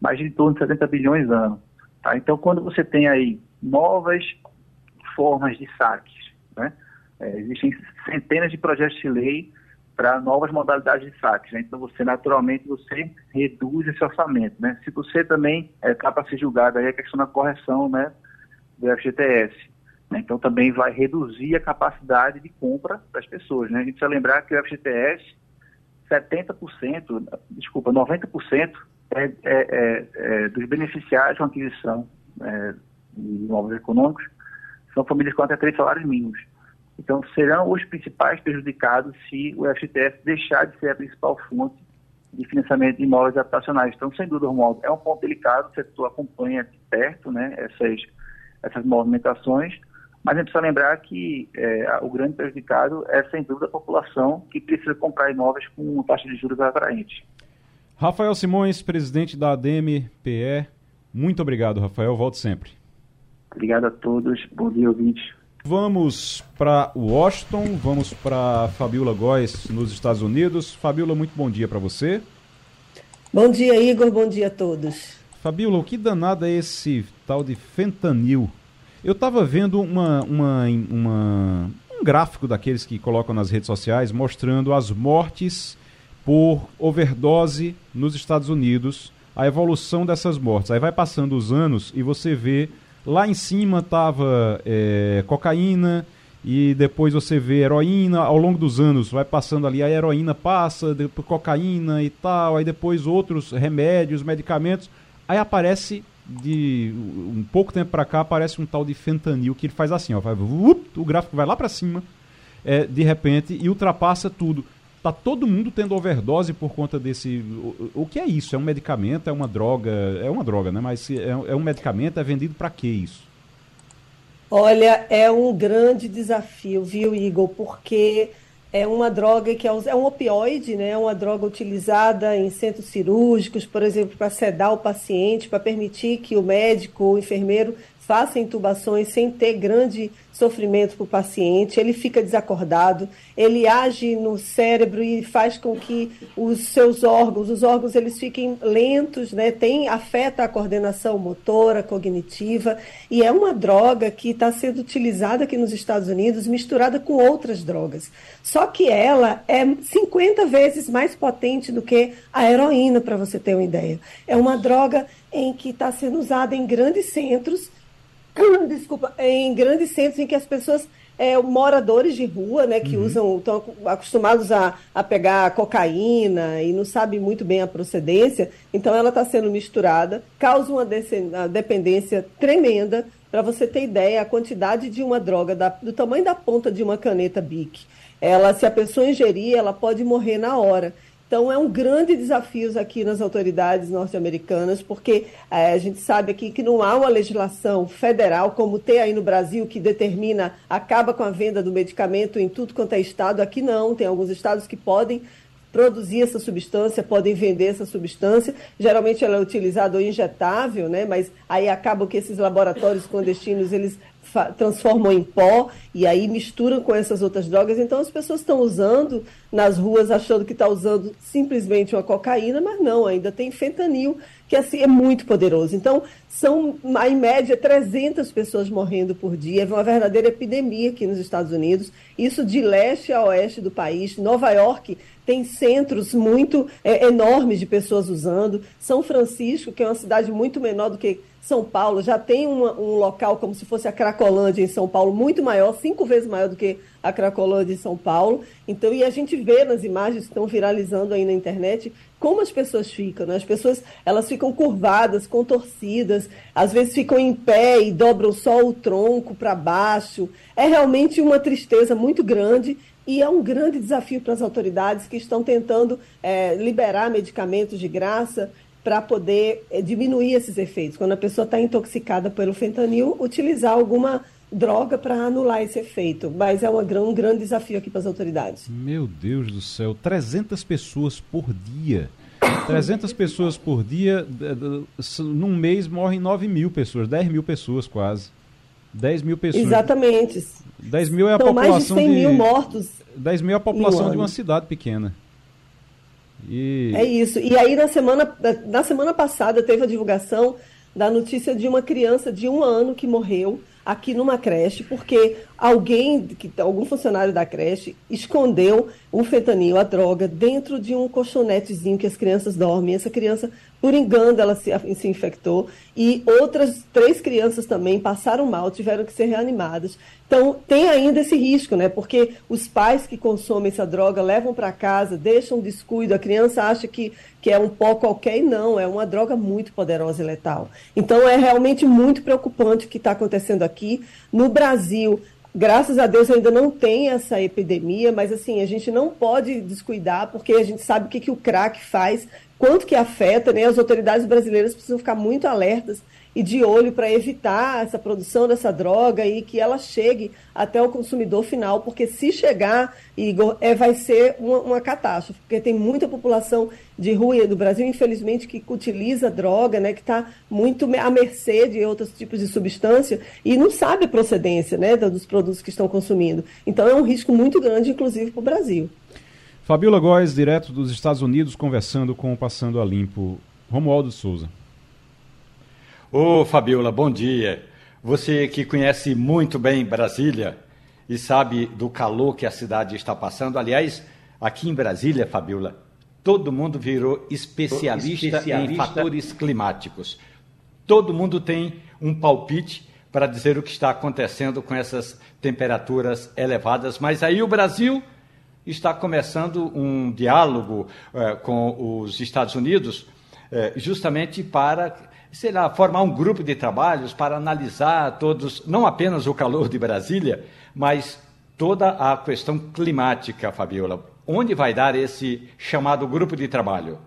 mas em torno de 70 bilhões ano. Tá? Então, quando você tem aí novas formas de saques, né? É, existem centenas de projetos de lei para novas modalidades de saques. Né? Então, você naturalmente você reduz esse orçamento. Né? Se você também está é, para ser julgado aí a questão da correção né, do FGTS. Né? Então, também vai reduzir a capacidade de compra das pessoas. Né? A gente precisa lembrar que o FGTS, 70%, desculpa, 90% é, é, é, é, dos beneficiários com aquisição é, de imóveis econômicos são famílias com até três salários mínimos. Então, serão os principais prejudicados se o FGTS deixar de ser a principal fonte de financiamento de imóveis habitacionais. Então, sem dúvida, Romualdo, é um ponto delicado, o setor acompanha de perto né, essas, essas movimentações, mas a gente precisa lembrar que é, o grande prejudicado é, sem dúvida, a população que precisa comprar imóveis com taxa de juros atraente. Rafael Simões, presidente da ADM-PE, muito obrigado, Rafael. Volte sempre. Obrigado a todos. Bom dia, ouvintes. Vamos para Washington, vamos para Fabiola Góes, nos Estados Unidos. Fabiola, muito bom dia para você. Bom dia, Igor, bom dia a todos. Fabiola, o que danado é esse tal de fentanil? Eu estava vendo uma, uma, uma, um gráfico daqueles que colocam nas redes sociais mostrando as mortes por overdose nos Estados Unidos, a evolução dessas mortes. Aí vai passando os anos e você vê Lá em cima estava é, cocaína e depois você vê heroína. Ao longo dos anos vai passando ali, a heroína passa, depois cocaína e tal, aí depois outros remédios, medicamentos. Aí aparece de um pouco tempo para cá aparece um tal de fentanil que ele faz assim, ó, vai, o gráfico vai lá para cima, é, de repente e ultrapassa tudo. Tá todo mundo tendo overdose por conta desse. O, o, que é isso? É um medicamento? É uma droga? É uma droga, né? Mas é, é um medicamento? É vendido para que isso? Olha, é um grande desafio, viu, Igor? Porque é uma droga que é, é um opioide, né? É uma droga utilizada em centros cirúrgicos, por exemplo, para sedar o paciente, para permitir que o médico ou o enfermeiro faça intubações sem ter grande sofrimento para o paciente, ele fica desacordado, ele age no cérebro e faz com que os seus órgãos, os órgãos eles fiquem lentos, né? Tem, afeta a coordenação motora, cognitiva, e é uma droga que está sendo utilizada aqui nos Estados Unidos, misturada com outras drogas. Só que ela é 50 vezes mais potente do que a heroína, para você ter uma ideia. É uma droga em que está sendo usada em grandes centros desculpa, em grandes centros em que as pessoas, é, moradores de rua, né, que uhum. usam, estão acostumados a, a pegar cocaína e não sabem muito bem a procedência, então ela está sendo misturada, causa uma, uma dependência tremenda. Para você ter ideia, a quantidade de uma droga da, do tamanho da ponta de uma caneta Bic ela, se a pessoa ingerir, ela pode morrer na hora. Então, é um grande desafio aqui nas autoridades norte-americanas, porque é, a gente sabe aqui que não há uma legislação federal, como tem aí no Brasil, que determina, acaba com a venda do medicamento em tudo quanto é estado. Aqui não, tem alguns estados que podem produzir essa substância, podem vender essa substância. Geralmente ela é utilizada ou injetável, né? mas aí acaba que esses laboratórios clandestinos eles transformam em pó e aí misturam com essas outras drogas. Então as pessoas estão usando nas ruas achando que está usando simplesmente uma cocaína, mas não, ainda tem fentanil, que assim é muito poderoso. Então são, em média, 300 pessoas morrendo por dia. É uma verdadeira epidemia aqui nos Estados Unidos. Isso de leste a oeste do país. Nova York tem centros muito é, enormes de pessoas usando. São Francisco, que é uma cidade muito menor do que são Paulo já tem uma, um local como se fosse a Cracolândia em São Paulo, muito maior, cinco vezes maior do que a Cracolândia em São Paulo. Então, e a gente vê nas imagens que estão viralizando aí na internet como as pessoas ficam. Né? As pessoas elas ficam curvadas, contorcidas, às vezes ficam em pé e dobram só o tronco para baixo. É realmente uma tristeza muito grande e é um grande desafio para as autoridades que estão tentando é, liberar medicamentos de graça para poder eh, diminuir esses efeitos. Quando a pessoa está intoxicada pelo fentanil, utilizar alguma droga para anular esse efeito. Mas é uma, um grande desafio aqui para as autoridades. Meu Deus do céu, 300 pessoas por dia. 300 pessoas por dia, num mês morrem 9 mil pessoas, 10 mil pessoas quase. 10 mil pessoas. Exatamente. 10 mil é a São população mais de 100 de, mil mortos. 10 mil é a população de uma cidade pequena. E... É isso. E aí, na semana, na semana passada, teve a divulgação da notícia de uma criança de um ano que morreu aqui numa creche, porque alguém, algum funcionário da creche, escondeu o fentanil, a droga, dentro de um colchonetezinho que as crianças dormem. Essa criança, por engano, ela se, se infectou e outras três crianças também passaram mal, tiveram que ser reanimadas. Então, tem ainda esse risco, né? Porque os pais que consomem essa droga levam para casa, deixam descuido, a criança acha que, que é um pó qualquer e não, é uma droga muito poderosa e letal. Então, é realmente muito preocupante o que está acontecendo aqui. No Brasil, Graças a Deus ainda não tem essa epidemia, mas assim, a gente não pode descuidar, porque a gente sabe o que, que o crack faz, quanto que afeta, né? As autoridades brasileiras precisam ficar muito alertas e de olho para evitar essa produção dessa droga e que ela chegue até o consumidor final, porque se chegar, Igor, é, vai ser uma, uma catástrofe, porque tem muita população de rua do Brasil, infelizmente, que utiliza droga, né, que está muito à mercê de outros tipos de substância e não sabe a procedência né, dos produtos que estão consumindo. Então é um risco muito grande, inclusive, para o Brasil. Fabiola Góes, direto dos Estados Unidos, conversando com o Passando a Limpo. Romualdo Souza. Ô Fabiola, bom dia. Você que conhece muito bem Brasília e sabe do calor que a cidade está passando. Aliás, aqui em Brasília, Fabiola, todo mundo virou especialista, especialista. em fatores climáticos. Todo mundo tem um palpite para dizer o que está acontecendo com essas temperaturas elevadas. Mas aí o Brasil está começando um diálogo eh, com os Estados Unidos, eh, justamente para sei lá, formar um grupo de trabalhos para analisar todos, não apenas o calor de Brasília, mas toda a questão climática, Fabiola. Onde vai dar esse chamado grupo de trabalho?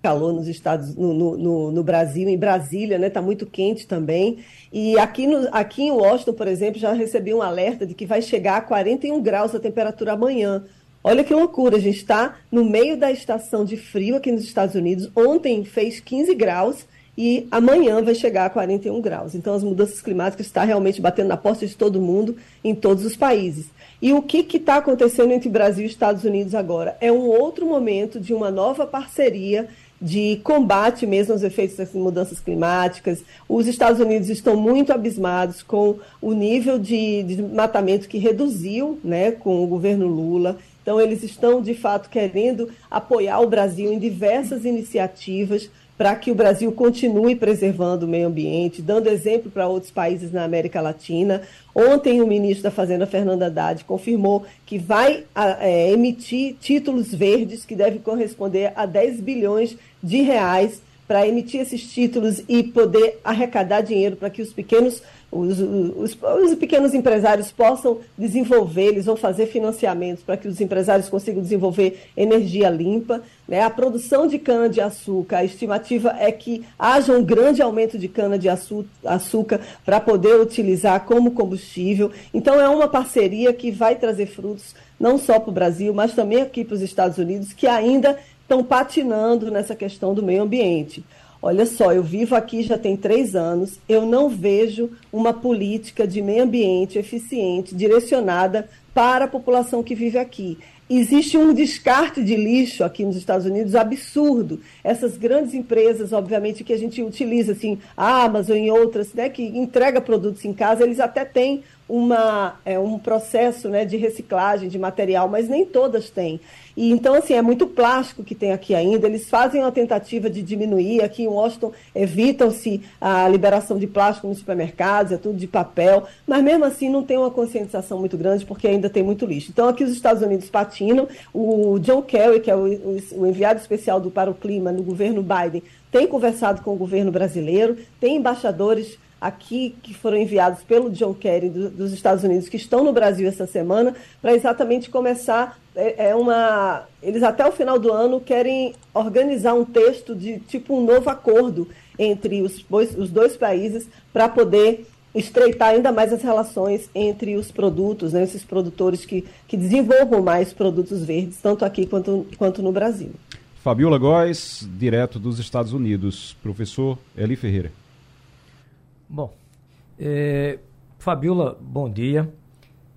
calor nos Estados no, no, no, Brasil, em Brasília, né? Está muito quente também. E aqui, no, aqui em Washington, por exemplo, já recebi um alerta de que vai chegar a 41 graus a temperatura amanhã. Olha que loucura, a gente está no meio da estação de frio aqui nos Estados Unidos. Ontem fez 15 graus e amanhã vai chegar a 41 graus. Então, as mudanças climáticas estão realmente batendo na porta de todo mundo, em todos os países. E o que está acontecendo entre Brasil e Estados Unidos agora? É um outro momento de uma nova parceria de combate mesmo aos efeitos das mudanças climáticas. Os Estados Unidos estão muito abismados com o nível de, de matamento que reduziu né, com o governo Lula. Então, eles estão, de fato, querendo apoiar o Brasil em diversas iniciativas para que o Brasil continue preservando o meio ambiente, dando exemplo para outros países na América Latina. Ontem, o ministro da Fazenda, Fernando Haddad, confirmou que vai é, emitir títulos verdes que devem corresponder a 10 bilhões de reais para emitir esses títulos e poder arrecadar dinheiro para que os pequenos os, os, os, pequenos empresários possam desenvolver, eles vão fazer financiamentos para que os empresários consigam desenvolver energia limpa. Né? A produção de cana-de-açúcar, a estimativa é que haja um grande aumento de cana-de-açúcar para poder utilizar como combustível. Então, é uma parceria que vai trazer frutos não só para o Brasil, mas também aqui para os Estados Unidos, que ainda estão patinando nessa questão do meio ambiente. Olha só, eu vivo aqui já tem três anos, eu não vejo uma política de meio ambiente eficiente, direcionada para a população que vive aqui. Existe um descarte de lixo aqui nos Estados Unidos absurdo. Essas grandes empresas, obviamente, que a gente utiliza, assim, a Amazon e outras, né, que entrega produtos em casa, eles até têm uma, é, um processo né, de reciclagem de material, mas nem todas têm. E, então, assim, é muito plástico que tem aqui ainda. Eles fazem uma tentativa de diminuir. Aqui em Washington, evitam-se a liberação de plástico nos supermercados, é tudo de papel. Mas, mesmo assim, não tem uma conscientização muito grande, porque ainda tem muito lixo. Então, aqui os Estados Unidos patinam. O John Kerry, que é o, o, enviado especial do, para o clima no governo Biden, tem conversado com o governo brasileiro, tem embaixadores aqui que foram enviados pelo John Kerry do, dos Estados Unidos que estão no Brasil essa semana para exatamente começar é, é, uma eles até o final do ano querem organizar um texto de tipo um novo acordo entre os dois, os dois países para poder estreitar ainda mais as relações entre os produtos, né, esses produtores que, que desenvolvam mais produtos verdes, tanto aqui quanto, quanto no Brasil. Fabiola Góes, direto dos Estados Unidos. Professor Eli Ferreira. Bom, é, Fabiola, bom dia.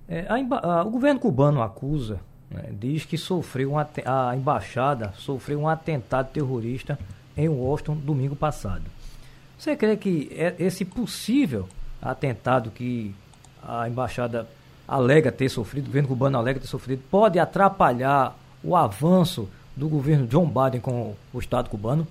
É, a, a, o governo cubano acusa, né, diz que sofreu um, a embaixada sofreu um atentado terrorista em Washington domingo passado. Você crê que é esse possível atentado que a embaixada alega ter sofrido, o governo cubano alega ter sofrido, pode atrapalhar o avanço do governo John Biden com o Estado cubano?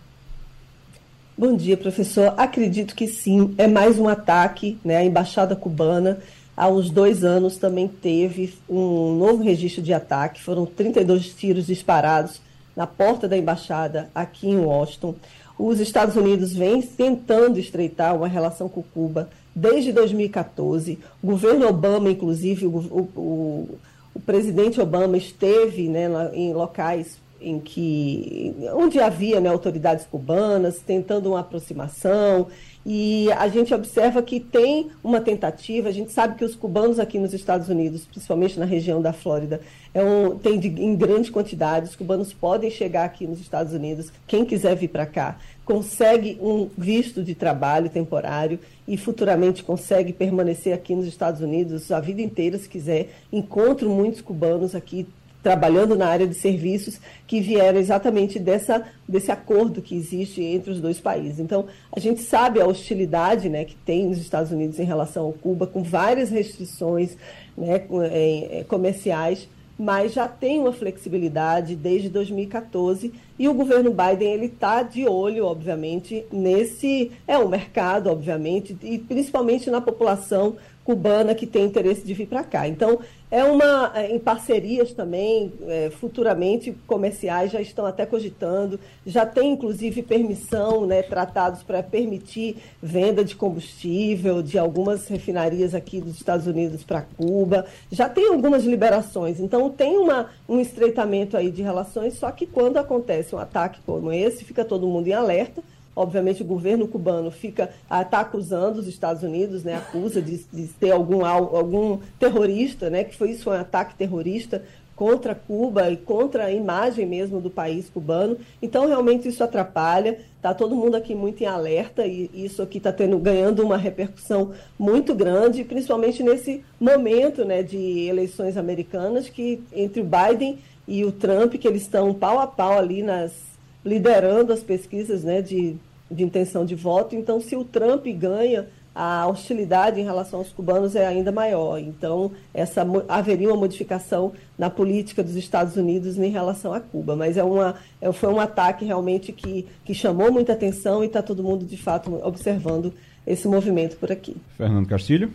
Bom dia, professor. Acredito que sim. É mais um ataque. Né? A embaixada cubana, há uns dois anos, também teve um novo registro de ataque. Foram 32 tiros disparados na porta da embaixada aqui em Washington. Os Estados Unidos vêm tentando estreitar uma relação com Cuba desde 2014. O governo Obama, inclusive, o, o, o presidente Obama esteve né, em locais em que onde havia né, autoridades cubanas tentando uma aproximação e a gente observa que tem uma tentativa. A gente sabe que os cubanos aqui nos Estados Unidos, principalmente na região da Flórida, é um, tem de, em grande quantidade. Os cubanos podem chegar aqui nos Estados Unidos. Quem quiser vir para cá consegue um visto de trabalho temporário e futuramente consegue permanecer aqui nos Estados Unidos a vida inteira, se quiser. Encontro muitos cubanos aqui trabalhando na área de serviços que vieram exatamente dessa, desse acordo que existe entre os dois países. Então, a gente sabe a hostilidade né, que tem nos Estados Unidos em relação ao Cuba, com várias restrições né, é, comerciais, mas já tem uma flexibilidade desde 2014 e o governo Biden ele está de olho, obviamente, nesse é o mercado, obviamente, e principalmente na população cubana que tem interesse de vir para cá. Então, é uma, é, em parcerias também, é, futuramente, comerciais já estão até cogitando, já tem inclusive permissão, né, tratados para permitir venda de combustível de algumas refinarias aqui dos Estados Unidos para Cuba, já tem algumas liberações, então tem uma, um estreitamento aí de relações, só que quando acontece um ataque como esse, fica todo mundo em alerta, Obviamente, o governo cubano fica está acusando os Estados Unidos, né, acusa de, de, ter algum, algum terrorista, né, que foi isso um ataque terrorista contra Cuba e contra a imagem mesmo do país cubano. Então, realmente, isso atrapalha. Está todo mundo aqui muito em alerta e isso aqui está ganhando uma repercussão muito grande, principalmente nesse momento né, de eleições americanas, que entre o Biden e o Trump, que eles estão pau a pau ali nas liderando as pesquisas né, de, de intenção de voto. Então, se o Trump ganha, a hostilidade em relação aos cubanos é ainda maior. Então, essa, haveria uma modificação na política dos Estados Unidos em relação a Cuba. Mas é uma, é, foi um ataque realmente que, que chamou muita atenção e está todo mundo, de fato, observando esse movimento por aqui. Fernando Castilho.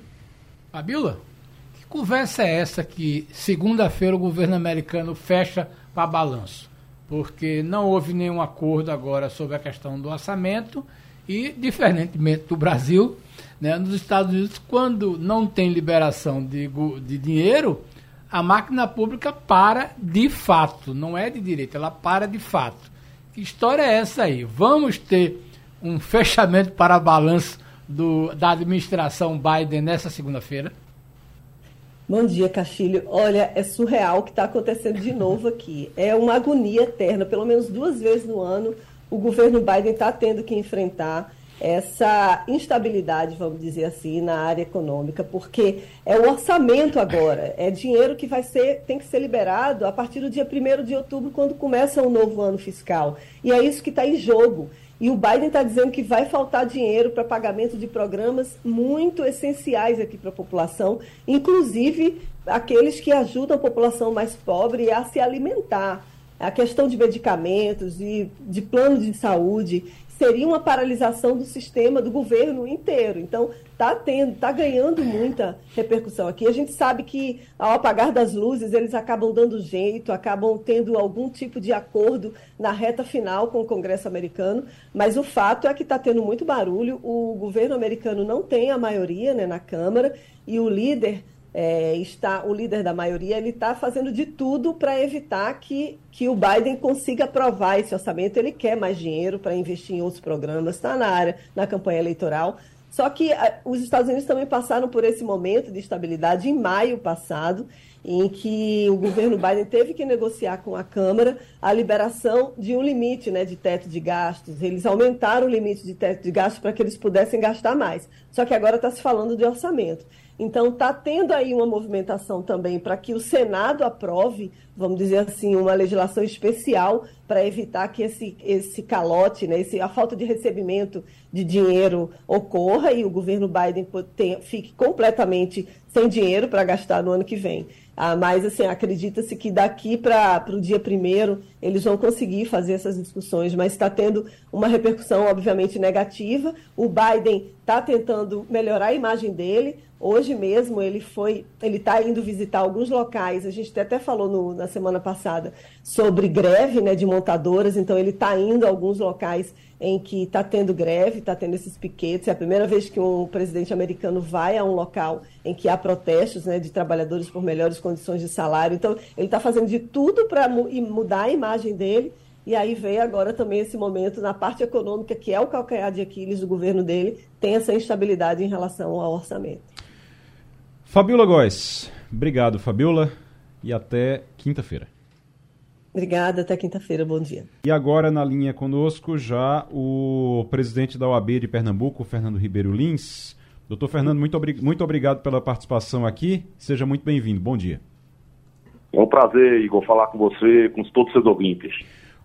Fabiola, que conversa é essa que segunda-feira o governo americano fecha para balanço? Porque não houve nenhum acordo agora sobre a questão do orçamento E, diferentemente do Brasil, né, nos Estados Unidos, quando não tem liberação de, de dinheiro, a máquina pública para de fato, não é de direito, ela para de fato. Que história é essa aí? Vamos ter um fechamento para balanço do, da administração Biden nessa segunda-feira? Bom dia, Castilho. Olha, é surreal o que está acontecendo de novo aqui. É uma agonia eterna. Pelo menos duas vezes no ano, o governo Biden está tendo que enfrentar essa instabilidade, vamos dizer assim, na área econômica, porque é o orçamento agora, é dinheiro que vai ser, tem que ser liberado a partir do dia 1 de outubro, quando começa o novo ano fiscal. E é isso que está em jogo. E o Biden está dizendo que vai faltar dinheiro para pagamento de programas muito essenciais aqui para a população, inclusive aqueles que ajudam a população mais pobre a se alimentar. A questão de medicamentos e de plano de saúde seria uma paralisação do sistema, do governo inteiro. Então, está tendo, tá ganhando muita repercussão aqui. A gente sabe que, ao apagar das luzes, eles acabam dando jeito, acabam tendo algum tipo de acordo na reta final com o Congresso americano, mas o fato é que está tendo muito barulho, o governo americano não tem a maioria né, na Câmara, e o líder é, está o líder da maioria, ele está fazendo de tudo para evitar que, que o Biden consiga aprovar esse orçamento. Ele quer mais dinheiro para investir em outros programas, está na área, na campanha eleitoral. Só que a, os Estados Unidos também passaram por esse momento de estabilidade em maio passado, em que o governo Biden teve que negociar com a Câmara a liberação de um limite né, de teto de gastos. Eles aumentaram o limite de teto de gastos para que eles pudessem gastar mais. Só que agora está se falando de orçamento. Então, está tendo aí uma movimentação também para que o Senado aprove, vamos dizer assim, uma legislação especial para evitar que esse, esse calote, né, esse, a falta de recebimento de dinheiro ocorra e o governo Biden tenha, fique completamente sem dinheiro para gastar no ano que vem. Ah, mas, assim, acredita-se que daqui para o dia primeiro eles vão conseguir fazer essas discussões, mas está tendo uma repercussão, obviamente, negativa. O Biden está tentando melhorar a imagem dele. Hoje mesmo ele foi, ele está indo visitar alguns locais. A gente até falou no, na semana passada sobre greve né, de montadoras, então ele está indo a alguns locais em que está tendo greve, está tendo esses piquetes. É a primeira vez que um presidente americano vai a um local em que há protestos né, de trabalhadores por melhores condições de salário. Então, ele está fazendo de tudo para mudar a imagem dele. E aí veio agora também esse momento na parte econômica, que é o calcanhar de Aquiles do governo dele, tem essa instabilidade em relação ao orçamento. Fabiola Góes, obrigado, Fabiola, e até quinta-feira. Obrigada, até quinta-feira, bom dia. E agora na linha conosco já o presidente da OAB de Pernambuco, Fernando Ribeiro Lins. Doutor Fernando, muito, obri muito obrigado pela participação aqui. Seja muito bem-vindo. Bom dia. É um prazer, Igor, falar com você, com todos os seus ouvintes.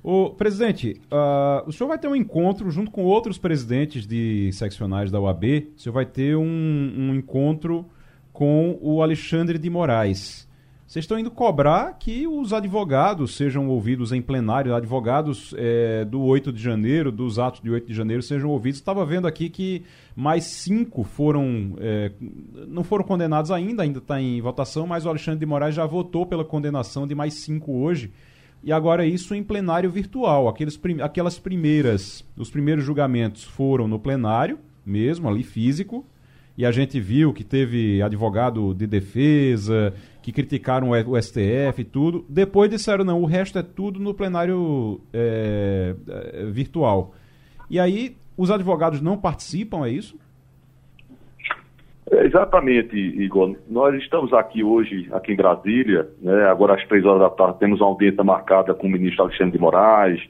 O presidente, uh, o senhor vai ter um encontro junto com outros presidentes de seccionais da OAB. O senhor vai ter um, um encontro com o Alexandre de Moraes. Vocês estão indo cobrar que os advogados sejam ouvidos em plenário, advogados é, do 8 de janeiro, dos atos de 8 de janeiro, sejam ouvidos. Estava vendo aqui que mais cinco foram. É, não foram condenados ainda, ainda está em votação, mas o Alexandre de Moraes já votou pela condenação de mais cinco hoje. E agora isso em plenário virtual. Aqueles, aquelas primeiras. Os primeiros julgamentos foram no plenário, mesmo, ali físico e a gente viu que teve advogado de defesa, que criticaram o STF e tudo. Depois disseram, não, o resto é tudo no plenário é, é, virtual. E aí, os advogados não participam, é isso? É, exatamente, Igor. Nós estamos aqui hoje, aqui em Brasília, né, agora às três horas da tarde, temos uma audiência marcada com o ministro Alexandre de Moraes.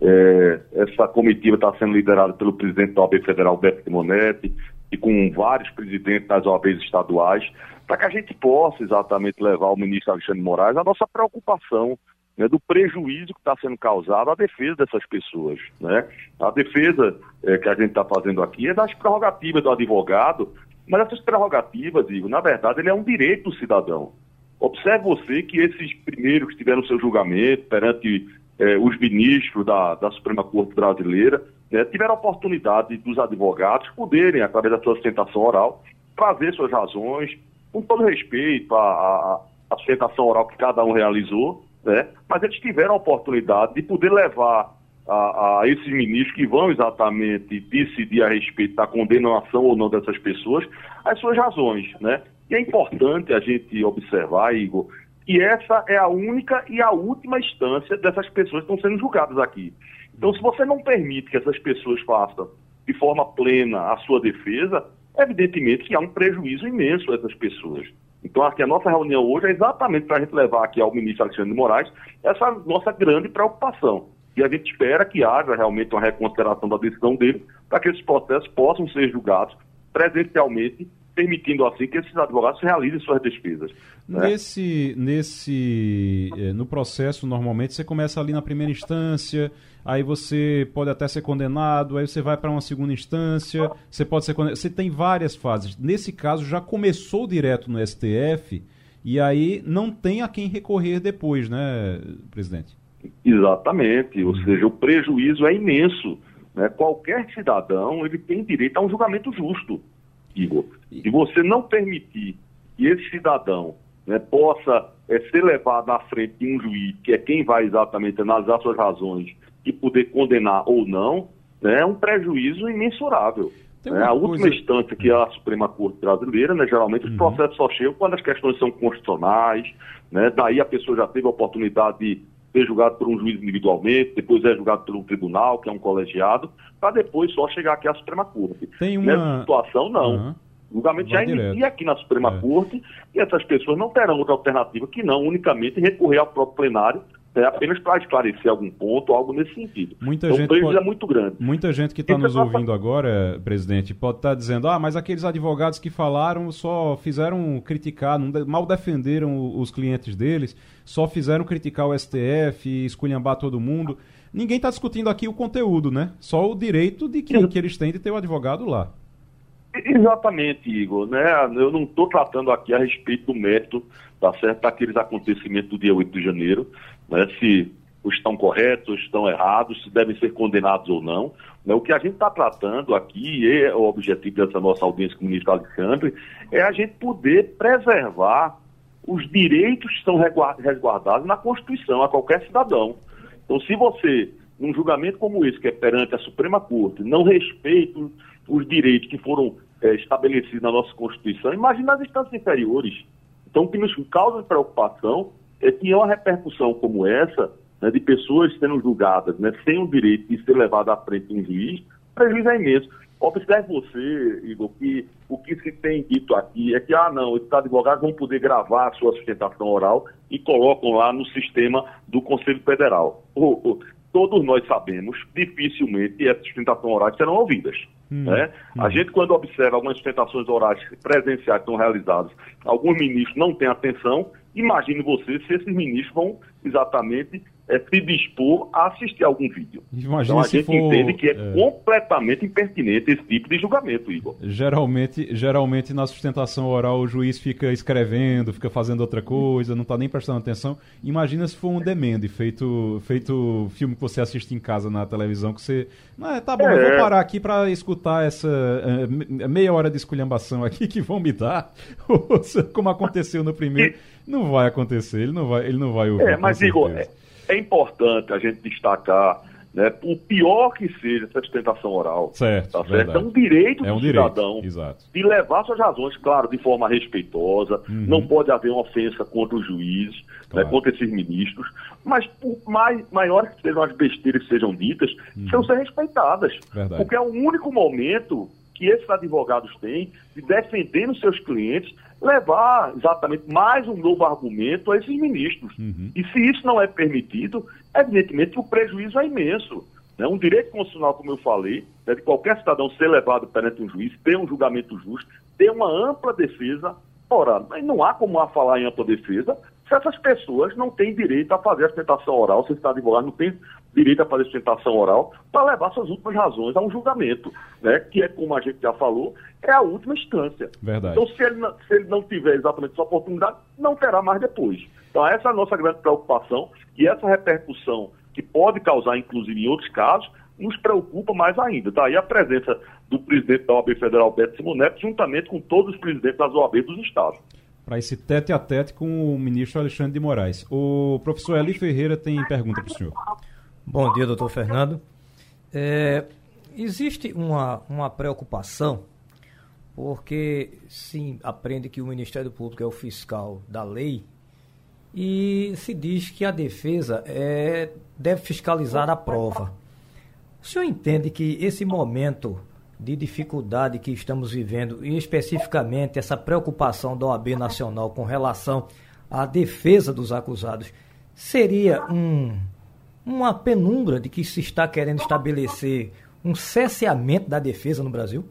É, essa comitiva está sendo liderada pelo presidente da OAB Federal, Beto Simonetti, e com vários presidentes das OABs estaduais, para que a gente possa exatamente levar ao ministro Alexandre Moraes a nossa preocupação né, do prejuízo que está sendo causado à defesa dessas pessoas. Né? A defesa é, que a gente está fazendo aqui é das prerrogativas do advogado, mas essas prerrogativas, Igor, na verdade, ele é um direito do cidadão. Observe você que esses primeiros que tiveram seu julgamento perante é, os ministros da, da Suprema Corte Brasileira, né, tiveram a oportunidade dos advogados poderem, através da sua sustentação oral, trazer suas razões, com todo respeito à, à, sustentação oral que cada um realizou, né, mas eles tiveram a oportunidade de poder levar a, a, esses ministros que vão exatamente decidir a respeito da condenação ou não dessas pessoas, as suas razões, né? E é importante a gente observar, Igor, que essa é a única e a última instância dessas pessoas que estão sendo julgadas aqui. Então, se você não permite que essas pessoas façam de forma plena a sua defesa, evidentemente que há um prejuízo imenso a essas pessoas. Então, aqui a nossa reunião hoje é exatamente para a gente levar aqui ao ministro Alexandre de Moraes essa nossa grande preocupação. E a gente espera que haja realmente uma reconsideração da decisão dele para que esses processos possam ser julgados presencialmente permitindo assim que esses advogados realizem suas despesas. Né? Nesse, nesse, eh, no processo normalmente você começa ali na primeira instância, aí você pode até ser condenado, aí você vai para uma segunda instância, você pode ser condenado, você tem várias fases. Nesse caso já começou direto no STF e aí não tem a quem recorrer depois, né, presidente? Exatamente, ou seja, o prejuízo é imenso. Né? Qualquer cidadão ele tem direito a um julgamento justo. Igor. Se você não permitir que esse cidadão né, possa é, ser levado à frente de um juiz, que é quem vai exatamente analisar suas razões e poder condenar ou não, né, é um prejuízo imensurável. Né? A coisa... última instância que é a Suprema Corte Brasileira, né, geralmente uhum. os processos só chegam quando as questões são constitucionais, né, daí a pessoa já teve a oportunidade de ser julgado por um juiz individualmente, depois é julgado por um tribunal, que é um colegiado, para depois só chegar aqui à Suprema Corte. Tem uma... Nessa situação, não. Uhum. O julgamento já inicia aqui na Suprema é. Corte e essas pessoas não terão outra alternativa que não unicamente recorrer ao próprio plenário é apenas para esclarecer algum ponto, algo nesse sentido. Muita então, gente o pode... é muito grande. Muita gente que está nos ouvindo agora, presidente, pode estar tá dizendo: ah, mas aqueles advogados que falaram só fizeram criticar, mal defenderam os clientes deles, só fizeram criticar o STF, esculhambar todo mundo. Ninguém está discutindo aqui o conteúdo, né? Só o direito de que, que eles têm de ter o advogado lá. Exatamente, Igor. Né? Eu não estou tratando aqui a respeito do método, tá certo? Daqueles acontecimentos do dia 8 de janeiro, né? se estão corretos, estão errados, se devem ser condenados ou não. Né? O que a gente está tratando aqui, e é o objetivo dessa nossa audiência com o ministro Alexandre, é a gente poder preservar os direitos que são resguardados na Constituição a qualquer cidadão. Então, se você, num julgamento como esse, que é perante a Suprema Corte, não respeita os direitos que foram é, estabelecidos na nossa Constituição, imagina as instâncias inferiores. Então, o que nos causa preocupação é que uma repercussão como essa, né, de pessoas sendo julgadas né, sem o direito de ser levado à frente de um juiz, prejuízo é imenso. Observe você, Igor, que o que se tem dito aqui é que, ah, não, esses advogados vão poder gravar a sua sustentação oral e colocam lá no sistema do Conselho Federal. Oh, oh, todos nós sabemos, dificilmente essas sustentações orais serão ouvidas. Hum, né? Hum. A gente, quando observa algumas sustentações orais presenciais que são realizadas, alguns ministros não têm atenção, imagine você se esses ministros vão exatamente é, se dispor a assistir algum vídeo. Imagina então a gente for, entende que é, é, completamente impertinente esse tipo de julgamento, Igor. Geralmente, geralmente na sustentação oral o juiz fica escrevendo, fica fazendo outra coisa, não está nem prestando atenção. Imagina se for um demende, feito, feito filme que você assiste em casa na televisão, que você. Ah, tá bom, é. eu vou parar aqui para escutar essa uh, meia hora de esculhambação aqui que vão me dar, como aconteceu no primeiro. Não vai acontecer, ele não vai, ele não vai ouvir. É, mas Igor, é, é importante a gente destacar né, o pior que seja essa sustentação oral. Certo, tá certo? É um direito é um do cidadão direito, de levar suas razões, claro, de forma respeitosa. Uhum. Não pode haver uma ofensa contra os juízes, né, claro. né, contra esses ministros. Mas por mais maiores que sejam as besteiras que sejam ditas, uhum. são ser respeitadas. Verdade. Porque é o único momento que esses advogados têm de defender os seus clientes, levar exatamente mais um novo argumento a esses ministros. Uhum. E se isso não é permitido, evidentemente o prejuízo é imenso. Né? Um direito constitucional, como eu falei, é de qualquer cidadão ser levado perante um juiz, ter um julgamento justo, ter uma ampla defesa. Ora, não há como há falar em ampla defesa se essas pessoas não têm direito a fazer a sustentação oral, se está advogado não tem direito a fazer sustentação oral para levar suas últimas razões a um julgamento, né? que é, como a gente já falou, é a última instância. Verdade. Então, se ele, não, se ele não tiver exatamente essa oportunidade, não terá mais depois. Então, essa é a nossa grande preocupação e essa repercussão que pode causar, inclusive, em outros casos, nos preocupa mais ainda. Daí a presença do presidente da OAB Federal, Beto Simoneto, juntamente com todos os presidentes das OAB dos estados para esse tete a tete com o ministro Alexandre de Moraes. O professor Eli Ferreira tem pergunta para o senhor. Bom dia, doutor Fernando. É, existe uma, uma preocupação, porque sim, aprende que o Ministério Público é o fiscal da lei e se diz que a defesa é, deve fiscalizar a prova. O senhor entende que esse momento de dificuldade que estamos vivendo, e especificamente essa preocupação da OAB Nacional com relação à defesa dos acusados, seria um, uma penumbra de que se está querendo estabelecer um cesseamento da defesa no Brasil?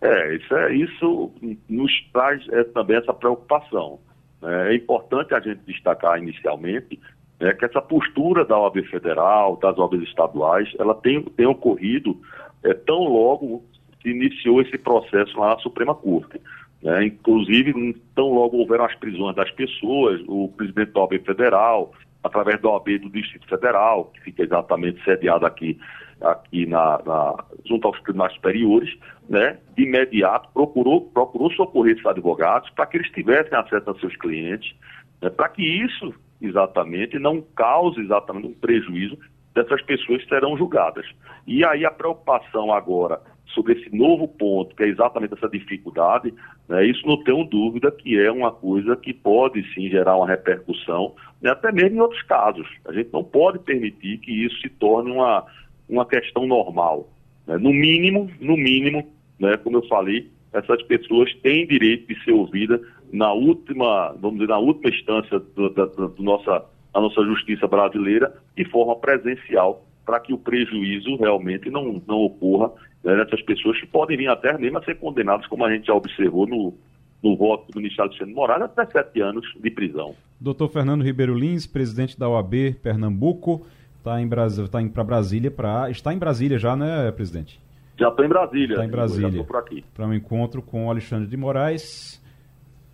É, isso, é, isso nos traz é, também essa preocupação. Né? É importante a gente destacar inicialmente né, que essa postura da OAB federal, das OABs estaduais, ela tem, tem ocorrido é, tão logo se iniciou esse processo lá na Suprema Corte. Né? Inclusive, tão logo houveram as prisões das pessoas, o presidente da OAB federal, através da OAB do Distrito Federal, que fica exatamente sediado aqui, aqui na, na, junto aos tribunais superiores, né? de imediato procurou, procurou socorrer esses advogados para que eles tivessem acesso aos seus clientes, né? para que isso exatamente não cause exatamente um prejuízo dessas pessoas serão julgadas. E aí a preocupação agora sobre esse novo ponto, que é exatamente essa dificuldade, né, isso não tenho dúvida que é uma coisa que pode sim gerar uma repercussão, né, até mesmo em outros casos. A gente não pode permitir que isso se torne uma, uma questão normal. Né. No mínimo, no mínimo, né, como eu falei, essas pessoas têm direito de ser ouvidas na última, vamos dizer, na última instância do, da, do nossa, da nossa justiça brasileira de forma presencial para que o prejuízo realmente não, não ocorra né, nessas pessoas que podem vir até mesmo a ser condenadas, como a gente já observou no, no voto do ministro Alexandre Moraes, até sete anos de prisão. Doutor Fernando Ribeiro Lins, presidente da OAB Pernambuco, está em Brasília, tá para Brasília para está em Brasília já, né, presidente? Já estou em Brasília. Está em Brasília. Já por aqui. Para um encontro com o Alexandre de Moraes.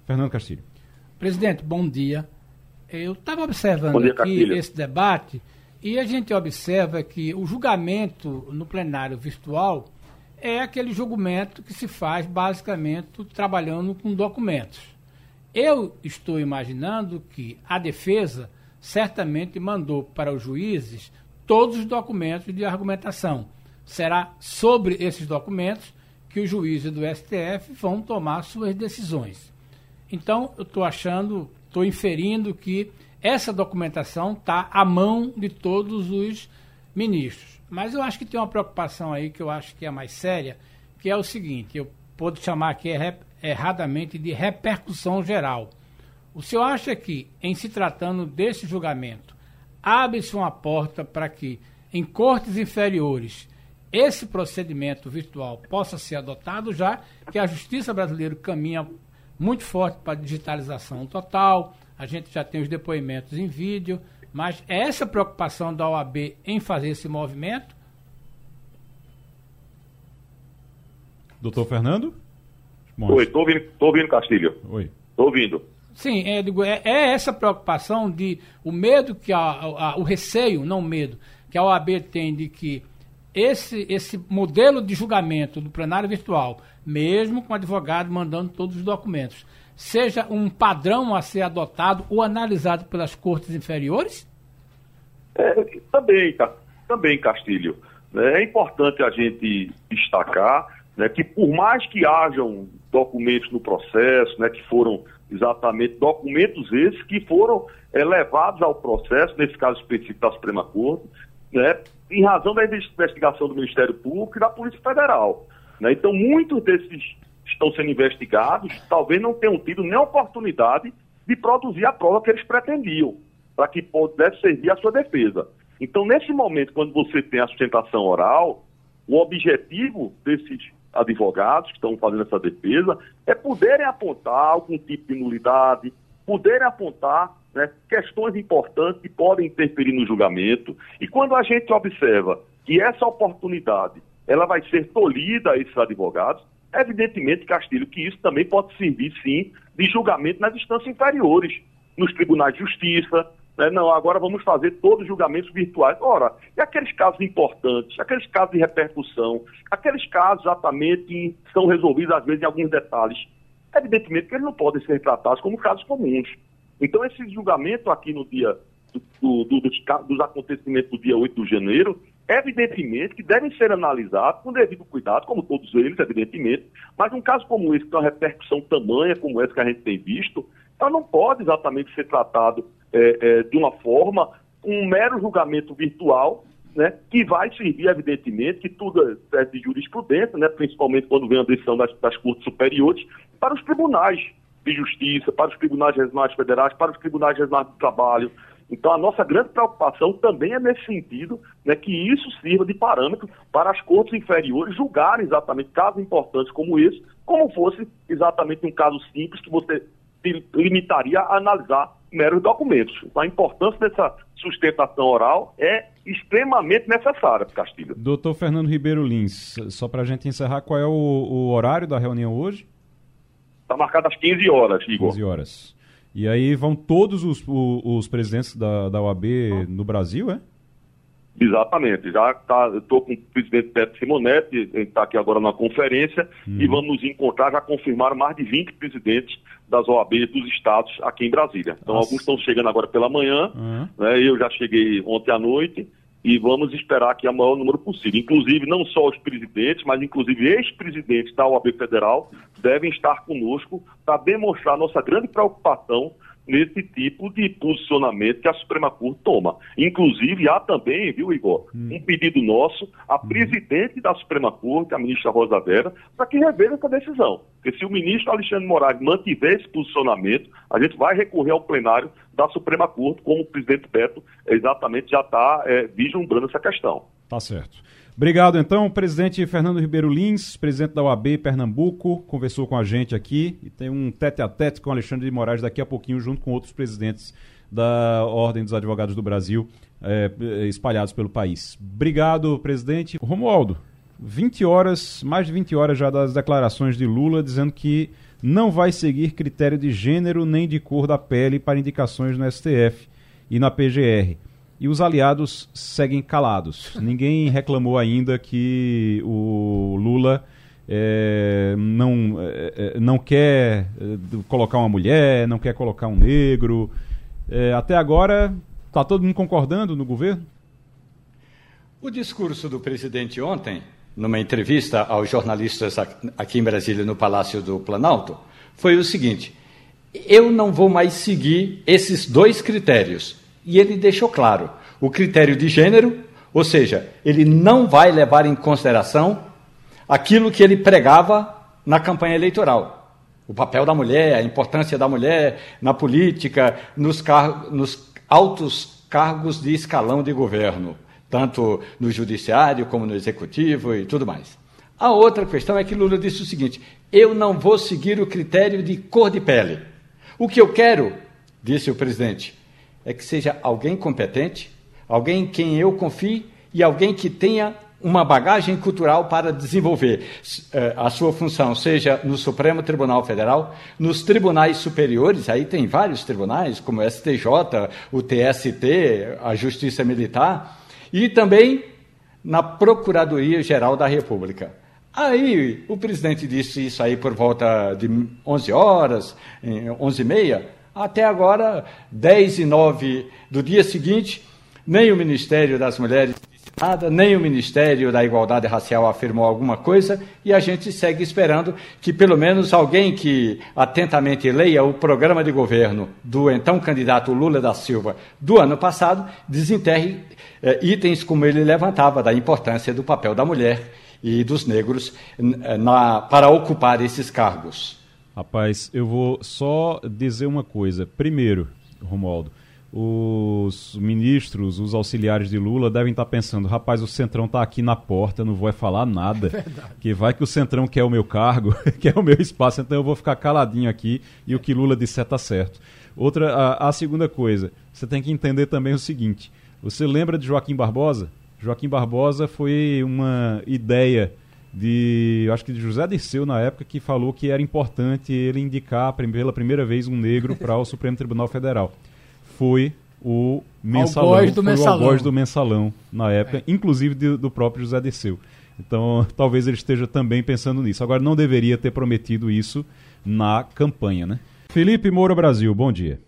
Fernando Castilho. Presidente, bom dia. Eu estava observando dia, aqui esse debate e a gente observa que o julgamento no plenário virtual é aquele julgamento que se faz basicamente trabalhando com documentos. Eu estou imaginando que a defesa certamente mandou para os juízes todos os documentos de argumentação. Será sobre esses documentos que os juízes do STF vão tomar suas decisões. Então, eu estou achando, estou inferindo que essa documentação está à mão de todos os ministros. Mas eu acho que tem uma preocupação aí que eu acho que é mais séria, que é o seguinte: eu posso chamar aqui erradamente de repercussão geral. O senhor acha que, em se tratando desse julgamento, abre-se uma porta para que, em cortes inferiores, esse procedimento virtual possa ser adotado, já que a justiça brasileira caminha muito forte para a digitalização total, a gente já tem os depoimentos em vídeo, mas é essa preocupação da OAB em fazer esse movimento? Doutor Fernando? Oi, estou ouvindo, tô ouvindo, Castilho. Oi. Estou ouvindo. Sim, é, digo, é, é, essa preocupação de o medo que a, a, o receio, não medo, que a OAB tem de que esse, esse modelo de julgamento do plenário virtual, mesmo com o advogado mandando todos os documentos, seja um padrão a ser adotado ou analisado pelas cortes inferiores? É, também, também, Castilho. É importante a gente destacar né, que por mais que hajam documentos no processo, né, que foram exatamente documentos esses que foram é, levados ao processo, nesse caso específico da Suprema Corte, né, em razão da investigação do Ministério Público e da Polícia Federal. Né? Então, muitos desses estão sendo investigados talvez não tenham tido nem oportunidade de produzir a prova que eles pretendiam, para que pudesse servir à sua defesa. Então, nesse momento, quando você tem a sustentação oral, o objetivo desses advogados que estão fazendo essa defesa é poderem apontar algum tipo de nulidade, poderem apontar né, questões importantes que podem interferir no julgamento. E quando a gente observa que essa oportunidade ela vai ser tolhida a esses advogados, evidentemente, Castilho, que isso também pode servir, sim, de julgamento nas instâncias inferiores, nos tribunais de justiça. Né? Não, agora vamos fazer todos os julgamentos virtuais. Ora, e aqueles casos importantes, aqueles casos de repercussão, aqueles casos exatamente que são resolvidos, às vezes, em alguns detalhes, evidentemente que eles não podem ser tratados como casos comuns. Então, esse julgamento aqui no dia do, do, dos, dos acontecimentos do dia 8 de janeiro, evidentemente que devem ser analisados com devido cuidado, como todos eles, evidentemente, mas um caso como esse, que tem uma repercussão tamanha como essa que a gente tem visto, ela não pode exatamente ser tratado é, é, de uma forma, um mero julgamento virtual, né, que vai servir, evidentemente, que tudo é de jurisprudência, né, principalmente quando vem a decisão das, das cortes superiores, para os tribunais de justiça, para os tribunais regionais federais, para os tribunais regionais do trabalho, então, a nossa grande preocupação também é nesse sentido, né, que isso sirva de parâmetro para as cortes inferiores julgarem exatamente casos importantes como esse, como fosse exatamente um caso simples que você se limitaria a analisar meros documentos. Então, a importância dessa sustentação oral é extremamente necessária, Castilho. Doutor Fernando Ribeiro Lins, só para a gente encerrar, qual é o, o horário da reunião hoje? Está marcado às 15 horas, Igor. 15 horas. E aí vão todos os, os, os presidentes da, da OAB no Brasil, é? Exatamente. Já tá, estou com o presidente Petro Simonetti, ele está aqui agora na conferência, uhum. e vamos nos encontrar, já confirmaram mais de 20 presidentes das OAB dos estados aqui em Brasília. Então, Nossa. alguns estão chegando agora pela manhã, uhum. né, eu já cheguei ontem à noite, e vamos esperar que o maior número possível. Inclusive, não só os presidentes, mas inclusive ex-presidentes da OAB Federal devem estar conosco para demonstrar nossa grande preocupação nesse tipo de posicionamento que a Suprema Corte toma. Inclusive, há também, viu, Igor, hum. um pedido nosso à hum. presidente da Suprema Corte, a ministra Rosa Vera, para que reveja essa decisão. Porque se o ministro Alexandre Moraes mantiver esse posicionamento, a gente vai recorrer ao plenário da Suprema Corte, como o presidente Beto exatamente já está é, vislumbrando essa questão. Tá certo. Obrigado, então. presidente Fernando Ribeiro Lins, presidente da OAB Pernambuco, conversou com a gente aqui e tem um tete a tete com Alexandre de Moraes daqui a pouquinho, junto com outros presidentes da Ordem dos Advogados do Brasil, é, espalhados pelo país. Obrigado, presidente. Romualdo, 20 horas, mais de 20 horas já das declarações de Lula dizendo que não vai seguir critério de gênero nem de cor da pele para indicações no STF e na PGR e os aliados seguem calados. Ninguém reclamou ainda que o Lula é, não, é, não quer colocar uma mulher, não quer colocar um negro. É, até agora, está todo mundo concordando no governo? O discurso do presidente ontem, numa entrevista aos jornalistas aqui em Brasília, no Palácio do Planalto, foi o seguinte: eu não vou mais seguir esses dois critérios e ele deixou claro o critério de gênero, ou seja, ele não vai levar em consideração aquilo que ele pregava na campanha eleitoral. O papel da mulher, a importância da mulher na política, nos, car nos altos cargos de escalão de governo, tanto no judiciário como no executivo e tudo mais. A outra questão é que Lula disse o seguinte: eu não vou seguir o critério de cor de pele. O que eu quero, disse o presidente, é que seja alguém competente, alguém em quem eu confie e alguém que tenha uma bagagem cultural para desenvolver eh, a sua função, seja no Supremo Tribunal Federal, nos tribunais superiores, aí tem vários tribunais, como o STJ, o TST, a Justiça Militar, e também na Procuradoria Geral da República. Aí o presidente disse isso aí por volta de 11 horas, 11 e meia, até agora, 10 e 9 do dia seguinte, nem o Ministério das Mulheres disse nada, nem o Ministério da Igualdade Racial afirmou alguma coisa, e a gente segue esperando que pelo menos alguém que atentamente leia o programa de governo do então candidato Lula da Silva do ano passado desenterre eh, itens como ele levantava da importância do papel da mulher e dos negros na, para ocupar esses cargos. Rapaz, eu vou só dizer uma coisa. Primeiro, Romualdo, os ministros, os auxiliares de Lula devem estar pensando, rapaz, o Centrão está aqui na porta, não vou falar nada. É que vai que o Centrão quer o meu cargo, quer o meu espaço, então eu vou ficar caladinho aqui e o que Lula disser está certo. Outra, a, a segunda coisa, você tem que entender também o seguinte: você lembra de Joaquim Barbosa? Joaquim Barbosa foi uma ideia de, acho que de José Dirceu na época, que falou que era importante ele indicar pela primeira vez um negro para o Supremo Tribunal Federal. Foi o mensalão, algoz do foi mensalão. o algoz do mensalão na época, é. inclusive de, do próprio José Dirceu. Então, talvez ele esteja também pensando nisso. Agora, não deveria ter prometido isso na campanha, né? Felipe Moura Brasil, bom dia.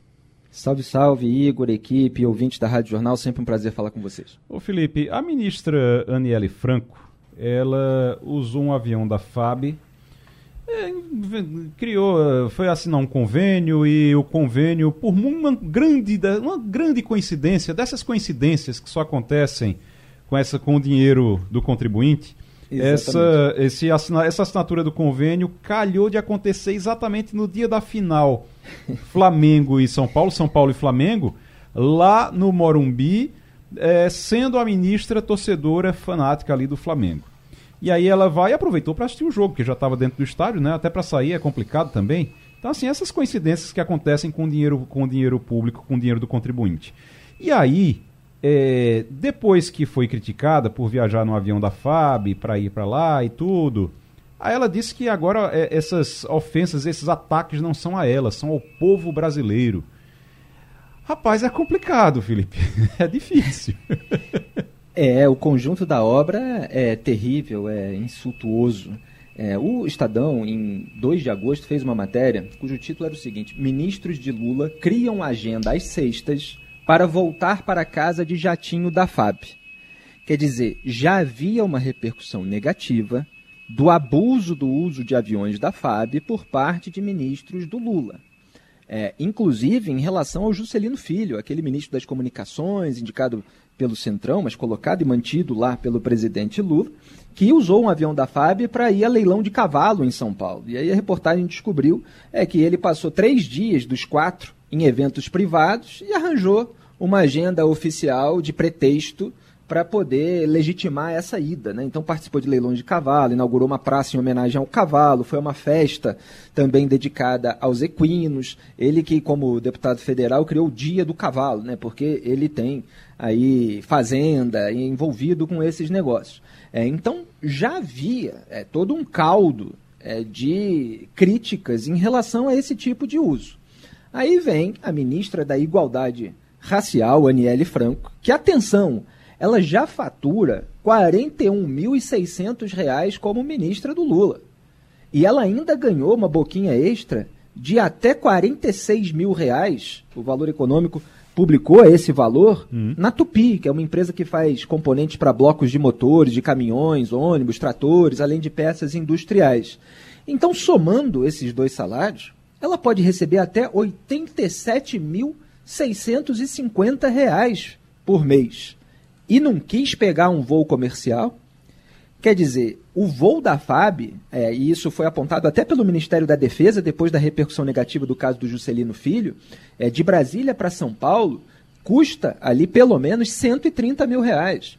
Salve, salve, Igor, equipe, ouvintes da Rádio Jornal, sempre um prazer falar com vocês. Ô Felipe, a ministra Aniele Franco, ela usou um avião da FAB, é, criou, foi assinar um convênio e o convênio, por uma grande, uma grande coincidência, dessas coincidências que só acontecem com essa com o dinheiro do contribuinte, essa, esse assina, essa assinatura do convênio calhou de acontecer exatamente no dia da final. Flamengo e São Paulo, São Paulo e Flamengo, lá no Morumbi, é, sendo a ministra torcedora fanática ali do Flamengo. E aí ela vai e aproveitou para assistir o jogo, que já estava dentro do estádio, né? Até para sair é complicado também. Então, assim, essas coincidências que acontecem com dinheiro, com dinheiro público, com dinheiro do contribuinte. E aí, é, depois que foi criticada por viajar no avião da FAB para ir para lá e tudo, aí ela disse que agora é, essas ofensas, esses ataques não são a ela, são ao povo brasileiro. Rapaz, é complicado, Felipe. É difícil. É, o conjunto da obra é terrível, é insultuoso. É, o Estadão, em 2 de agosto, fez uma matéria cujo título era o seguinte: Ministros de Lula criam agenda às sextas para voltar para casa de jatinho da FAB. Quer dizer, já havia uma repercussão negativa do abuso do uso de aviões da FAB por parte de ministros do Lula. É, inclusive em relação ao Juscelino Filho, aquele ministro das Comunicações, indicado pelo Centrão, mas colocado e mantido lá pelo presidente Lula, que usou um avião da FAB para ir a leilão de cavalo em São Paulo. E aí a reportagem descobriu é que ele passou três dias dos quatro em eventos privados e arranjou uma agenda oficial de pretexto para poder legitimar essa ida. Né? Então participou de leilões de cavalo, inaugurou uma praça em homenagem ao cavalo, foi uma festa também dedicada aos equinos. Ele que, como deputado federal, criou o Dia do Cavalo, né? porque ele tem aí fazenda envolvido com esses negócios. É, então já havia é, todo um caldo é, de críticas em relação a esse tipo de uso. Aí vem a ministra da Igualdade Racial, Aniele Franco, que, atenção, ela já fatura R$ 41.600 como ministra do Lula. E ela ainda ganhou uma boquinha extra de até 46 mil reais, o valor econômico publicou esse valor uhum. na Tupi, que é uma empresa que faz componentes para blocos de motores, de caminhões, ônibus, tratores, além de peças industriais. Então, somando esses dois salários, ela pode receber até R$ 87.650 por mês e não quis pegar um voo comercial, quer dizer, o voo da FAB, é, e isso foi apontado até pelo Ministério da Defesa, depois da repercussão negativa do caso do Juscelino Filho, é, de Brasília para São Paulo, custa ali pelo menos 130 mil reais.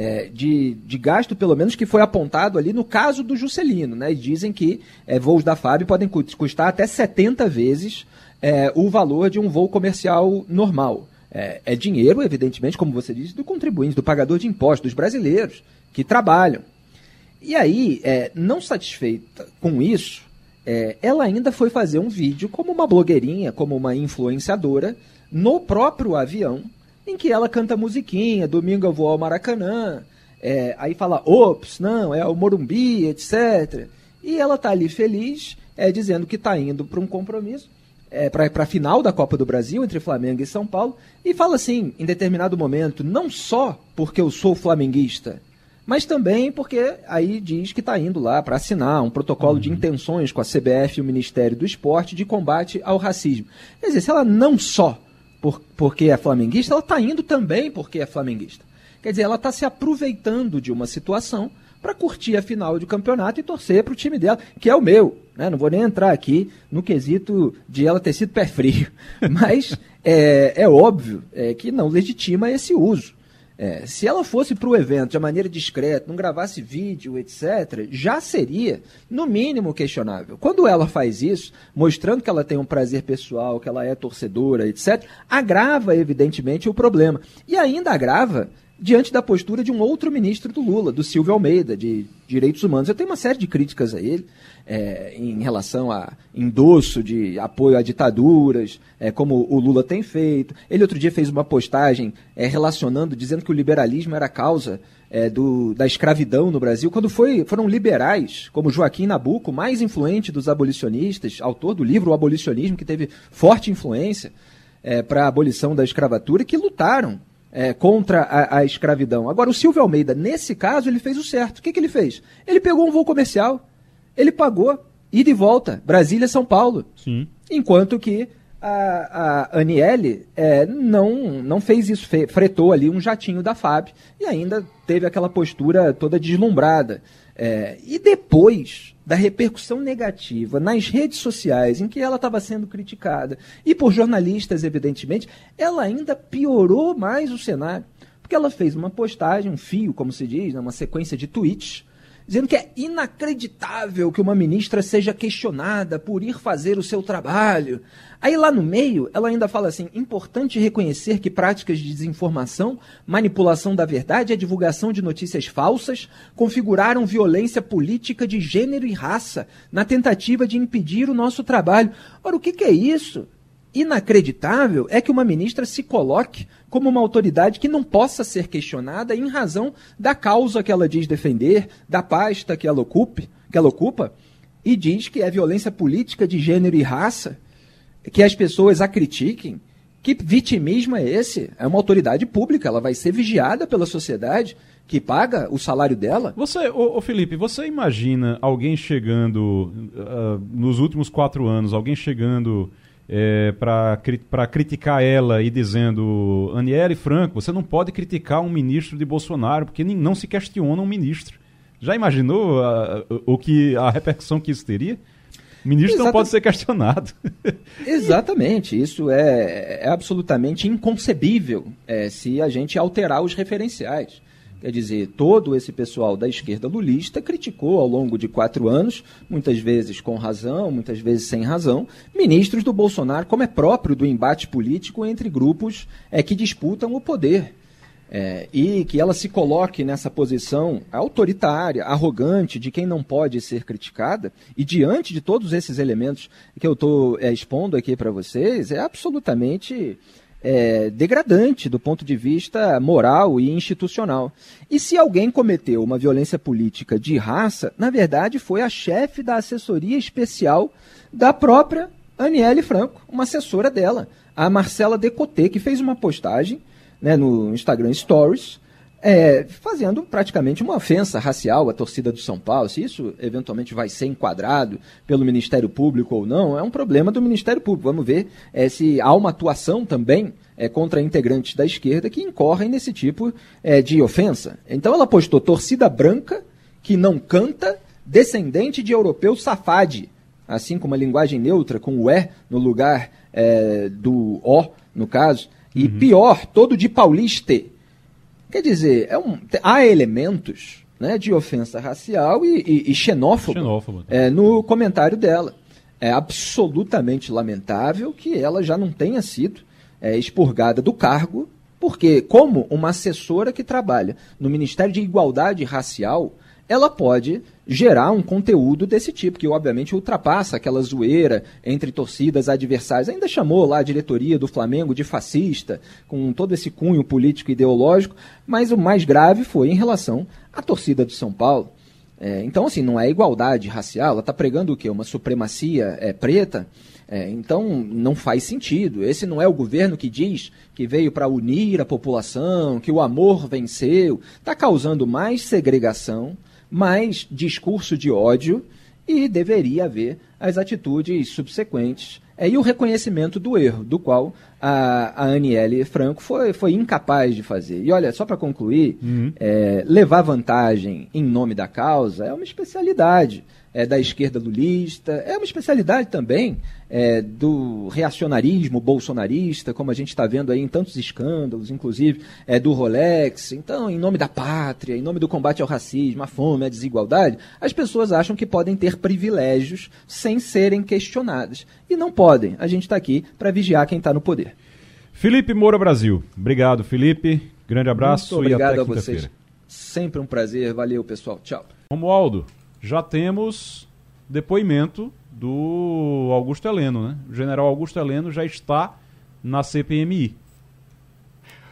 É, de, de gasto, pelo menos, que foi apontado ali no caso do Juscelino. Né? E dizem que é, voos da FAB podem custar até 70 vezes é, o valor de um voo comercial normal. É, é, dinheiro, evidentemente, como você disse, do contribuinte, do pagador de impostos, dos brasileiros que trabalham. E aí, é, não satisfeita com isso, é, ela ainda foi fazer um vídeo como uma blogueirinha, como uma influenciadora, no próprio avião, em que ela canta musiquinha, domingo eu vou ao Maracanã, é, aí fala, ops, não, é o Morumbi, etc. E ela tá ali feliz, é, dizendo que está indo para um compromisso é, para a final da Copa do Brasil entre Flamengo e São Paulo e fala assim, em determinado momento, não só porque eu sou flamenguista, mas também porque aí diz que está indo lá para assinar um protocolo uhum. de intenções com a CBF e o Ministério do Esporte de combate ao racismo. Quer dizer, se ela não só por, porque é flamenguista, ela está indo também porque é flamenguista. Quer dizer, ela está se aproveitando de uma situação para curtir a final de campeonato e torcer para o time dela, que é o meu. Né? Não vou nem entrar aqui no quesito de ela ter sido pé frio. Mas é, é óbvio é, que não legitima esse uso. É, se ela fosse para o evento de maneira discreta, não gravasse vídeo, etc., já seria, no mínimo, questionável. Quando ela faz isso, mostrando que ela tem um prazer pessoal, que ela é torcedora, etc., agrava, evidentemente, o problema. E ainda agrava diante da postura de um outro ministro do Lula, do Silvio Almeida, de Direitos Humanos. Eu tenho uma série de críticas a ele é, em relação a endosso de apoio a ditaduras, é, como o Lula tem feito. Ele outro dia fez uma postagem é, relacionando, dizendo que o liberalismo era a causa é, do, da escravidão no Brasil, quando foi, foram liberais, como Joaquim Nabuco, mais influente dos abolicionistas, autor do livro O Abolicionismo, que teve forte influência é, para a abolição da escravatura que lutaram é, contra a, a, escravidão. Agora, o Silvio Almeida, nesse caso, ele fez o certo. O que, que ele fez? Ele pegou um voo comercial, ele pagou, ida e volta, Brasília-São Paulo. Sim. Enquanto que a, a Aniele é, não, não fez isso, fretou ali um jatinho da FAB e ainda teve aquela postura toda deslumbrada. É, e depois da repercussão negativa nas redes sociais, em que ela estava sendo criticada, e por jornalistas, evidentemente, ela ainda piorou mais o cenário. Porque ela fez uma postagem, um fio, como se diz, né, uma sequência de tweets, dizendo que é inacreditável que uma ministra seja questionada por ir fazer o seu trabalho. Aí lá no meio, ela ainda fala assim: importante reconhecer que práticas de desinformação, manipulação da verdade e a divulgação de notícias falsas configuraram violência política de gênero e raça na tentativa de impedir o nosso trabalho. Ora, o que, que é isso? Inacreditável é que uma ministra se coloque como uma autoridade que não possa ser questionada em razão da causa que ela diz defender, da pasta que ela ocupe, que ela ocupa, e diz que é violência política de gênero e raça, que as pessoas a critiquem. Que vitimismo é esse? É uma autoridade pública, ela vai ser vigiada pela sociedade que paga o salário dela. Você, ô, ô Felipe, você imagina alguém chegando uh, nos últimos quatro anos, alguém chegando é, para criticar ela e dizendo Aniele Franco, você não pode criticar um ministro de Bolsonaro porque não se questiona um ministro. Já imaginou a, o que a repercussão que isso teria? O ministro Exatamente. não pode ser questionado. Exatamente, isso é, é absolutamente inconcebível é, se a gente alterar os referenciais. Quer dizer, todo esse pessoal da esquerda lulista criticou ao longo de quatro anos, muitas vezes com razão, muitas vezes sem razão, ministros do Bolsonaro, como é próprio do embate político entre grupos é, que disputam o poder. É, e que ela se coloque nessa posição autoritária, arrogante, de quem não pode ser criticada, e diante de todos esses elementos que eu estou é, expondo aqui para vocês, é absolutamente é, degradante do ponto de vista moral e institucional. E se alguém cometeu uma violência política de raça, na verdade foi a chefe da assessoria especial da própria Aniele Franco, uma assessora dela, a Marcela Decoté, que fez uma postagem né, no Instagram Stories. É, fazendo praticamente uma ofensa racial à torcida do São Paulo. Se isso eventualmente vai ser enquadrado pelo Ministério Público ou não, é um problema do Ministério Público. Vamos ver é, se há uma atuação também é, contra integrantes da esquerda que incorrem nesse tipo é, de ofensa. Então ela postou torcida branca que não canta, descendente de europeu safade, assim como a linguagem neutra, com o E no lugar é, do O, no caso, e uhum. pior, todo de pauliste Quer dizer, é um, há elementos né, de ofensa racial e, e, e xenófobo, xenófobo. É, no comentário dela. É absolutamente lamentável que ela já não tenha sido é, expurgada do cargo, porque, como uma assessora que trabalha no Ministério de Igualdade Racial, ela pode gerar um conteúdo desse tipo, que obviamente ultrapassa aquela zoeira entre torcidas adversárias. Ainda chamou lá a diretoria do Flamengo de fascista, com todo esse cunho político e ideológico, mas o mais grave foi em relação à torcida do São Paulo. É, então, assim, não é igualdade racial, ela está pregando o quê? Uma supremacia é, preta. É, então, não faz sentido. Esse não é o governo que diz que veio para unir a população, que o amor venceu. Está causando mais segregação, mais discurso de ódio e deveria haver as atitudes subsequentes é, e o reconhecimento do erro, do qual a, a Aniele Franco foi, foi incapaz de fazer. E olha, só para concluir, uhum. é, levar vantagem em nome da causa é uma especialidade é, da esquerda lulista, é uma especialidade também é, do reacionarismo bolsonarista, como a gente está vendo aí em tantos escândalos, inclusive é, do Rolex. Então, em nome da pátria, em nome do combate ao racismo, à fome, à desigualdade, as pessoas acham que podem ter privilégios sem serem questionadas. E não podem. A gente está aqui para vigiar quem está no poder. Felipe Moura Brasil. Obrigado, Felipe. Grande abraço Muito obrigado e até a vocês. Sempre um prazer. Valeu, pessoal. Tchau. Romualdo, já temos depoimento do Augusto Heleno, né? O general Augusto Heleno já está na CPMI.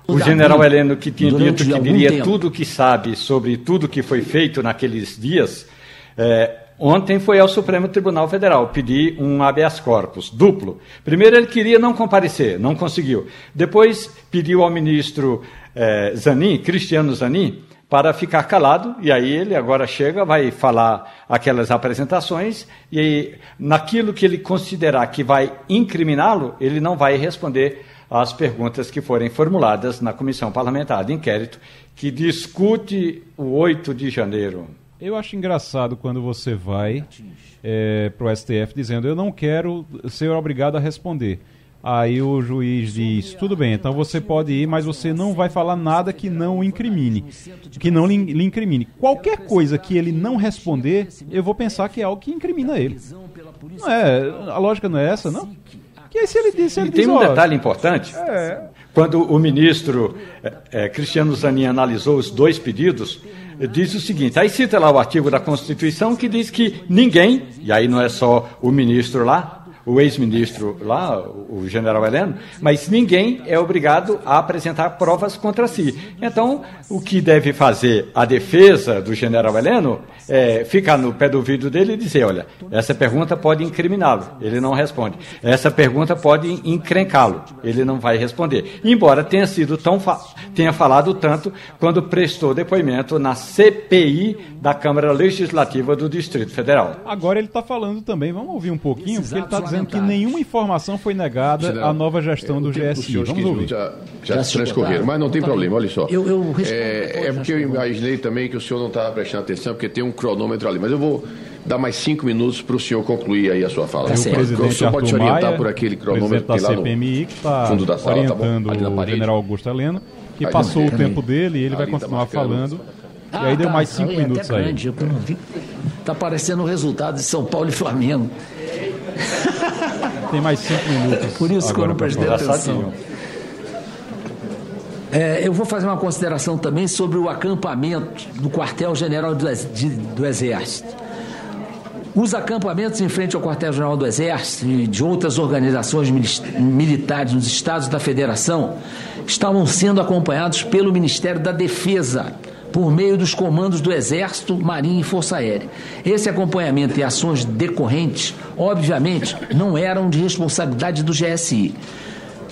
O general Heleno, que tinha dito que diria tempo. tudo o que sabe sobre tudo que foi feito naqueles dias, é, ontem foi ao Supremo Tribunal Federal pedir um habeas corpus duplo. Primeiro ele queria não comparecer, não conseguiu. Depois pediu ao ministro eh, Zanin, Cristiano Zanin, para ficar calado, e aí ele agora chega, vai falar aquelas apresentações, e naquilo que ele considerar que vai incriminá-lo, ele não vai responder às perguntas que forem formuladas na comissão parlamentar de inquérito que discute o 8 de janeiro. Eu acho engraçado quando você vai é, para o STF dizendo eu não quero ser obrigado a responder. Aí o juiz diz: tudo bem, então você pode ir, mas você não vai falar nada que não o incrimine, que não lhe, incrimine. Qualquer coisa que ele não responder, eu vou pensar que é algo que incrimina ele. Não é, a lógica não é essa, não? Que aí se ele disse, ele e tem diz, um detalhe importante. É. Quando o ministro eh, eh, Cristiano Zanin analisou os dois pedidos, diz o seguinte: aí cita lá o artigo da Constituição que diz que ninguém, e aí não é só o ministro lá, o ex-ministro lá, o general Heleno, mas ninguém é obrigado a apresentar provas contra si. Então, o que deve fazer a defesa do general Heleno é ficar no pé do vidro dele e dizer: olha, essa pergunta pode incriminá-lo, ele não responde. Essa pergunta pode encrencá-lo, ele não vai responder. Embora tenha sido tão fa tenha falado tanto quando prestou depoimento na CPI da Câmara Legislativa do Distrito Federal. Agora ele está falando também, vamos ouvir um pouquinho, porque ele está dizendo que nenhuma informação foi negada General, à nova gestão é, do GSI. Vamos 15 ouvir. minutos Já, já, transcorreram, mas não tem problema, olha só. é, é porque eu imaginei também que o senhor não estava prestando atenção, porque tem um cronômetro ali, mas eu vou dar mais cinco minutos para o senhor concluir aí a sua fala. Aí o presidente o senhor pode se Arthur orientar Maia, por aquele cronômetro que da lá CPMI, que está no fundo da sala, tá bom? orientando na o general Augusto Heleno, que Aí passou o tem. tempo dele e ele vai tá continuar falando. E aí deu mais cinco Aí é minutos até aí. grande, eu que não vi. Tá parecendo o resultado de São Paulo e Flamengo. Tem mais cinco minutos. Por isso que eu não prestei atenção. É, eu vou fazer uma consideração também sobre o acampamento do quartel-general do, do Exército. Os acampamentos em frente ao quartel-general do Exército e de outras organizações militares nos estados da Federação estavam sendo acompanhados pelo Ministério da Defesa, por meio dos comandos do Exército, Marinha e Força Aérea. Esse acompanhamento e ações decorrentes, obviamente, não eram de responsabilidade do GSI.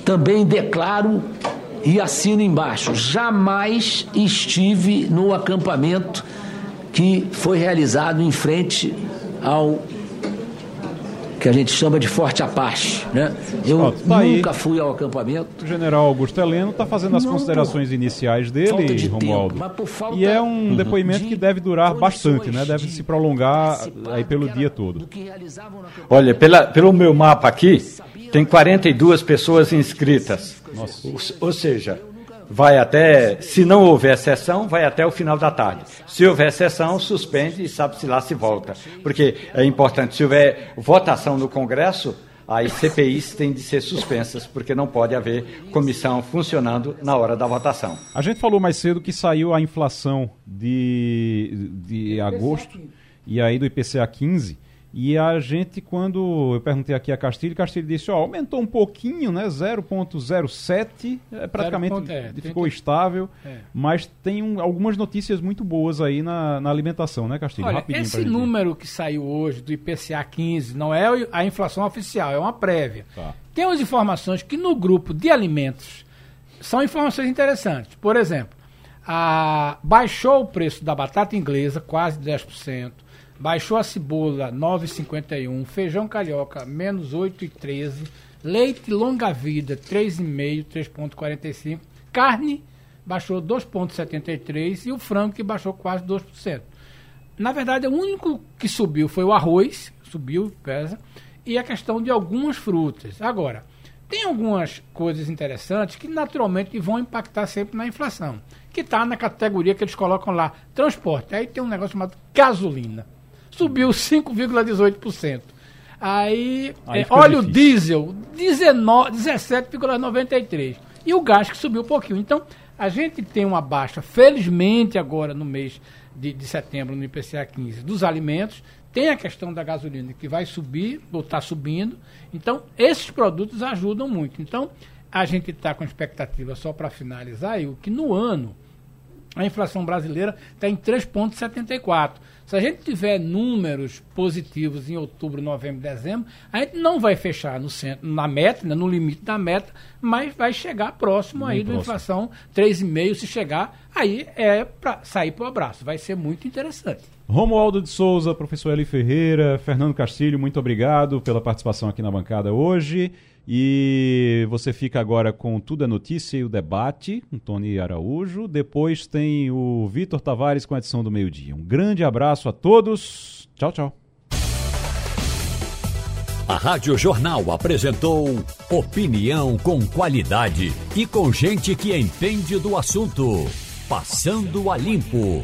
Também declaro e assino embaixo: jamais estive no acampamento que foi realizado em frente ao que a gente chama de Forte Apache. Né? Eu tá aí. nunca fui ao acampamento. O general Augusto Heleno está fazendo as Não, considerações iniciais falta dele, de tempo, Romualdo. por falta E é um depoimento de que deve durar bastante, né? Deve de se prolongar aí pelo dia todo. Olha, pela, pelo meu mapa aqui, tem 42 pessoas inscritas. Nossa. Ou, ou seja, vai até, se não houver sessão, vai até o final da tarde. Se houver sessão, suspende e sabe-se lá se volta. Porque é importante, se houver votação no Congresso, as CPIs têm de ser suspensas, porque não pode haver comissão funcionando na hora da votação. A gente falou mais cedo que saiu a inflação de, de agosto e aí do IPCA 15. E a gente, quando eu perguntei aqui a Castilho, Castilho disse, ó, aumentou um pouquinho, né? 0,07, é, praticamente ponto- é, tem ficou que- estável, É. mas tem um- algumas notícias muito boas aí na, na alimentação, né, Castilho? Olha, Rapidinho esse número que saiu hoje do IPCA 15 não é a inflação oficial, é uma prévia. Tá. Tem umas informações que no grupo de alimentos são informações interessantes. Por exemplo, a- baixou o preço da batata inglesa quase 10%, baixou a cebola 9,51, feijão carioca menos 8,13, leite longa-vida 3,5, 3,45, carne baixou 2,73 e o frango que baixou quase 2%. Na verdade, o único que subiu foi o arroz, subiu, pesa, e a questão de algumas frutas. Agora, tem algumas coisas interessantes que naturalmente vão impactar sempre na inflação, que está na categoria que eles colocam lá, transporte. Aí tem um negócio chamado gasolina. Subiu 5,18%. Aí, Aí é, óleo difícil. diesel, 19 17,93%. E o gás que subiu um pouquinho. Então, a gente tem uma baixa, felizmente agora no mês de, de setembro, no IPCA 15, dos alimentos. Tem a questão da gasolina que vai subir, ou está subindo. Então, esses produtos ajudam muito. Então, a gente está com expectativa, só para finalizar, o que no ano a inflação brasileira está em 3,74. Se a gente tiver números positivos em outubro, novembro, dezembro, a gente não vai fechar no centro, na meta, né, no limite da meta, mas vai chegar próximo aí da inflação 3,5 se chegar, aí é para sair para o abraço. Vai ser muito interessante. Romualdo de Souza, professor Eli Ferreira, Fernando Castilho, muito obrigado pela participação aqui na bancada hoje. E você fica agora com Tudo é Notícia e o Debate, com Tony Araújo. Depois tem o Vitor Tavares com a edição do meio-dia. Um grande abraço a todos. Tchau, tchau. A Rádio Jornal apresentou opinião com qualidade e com gente que entende do assunto. Passando a limpo.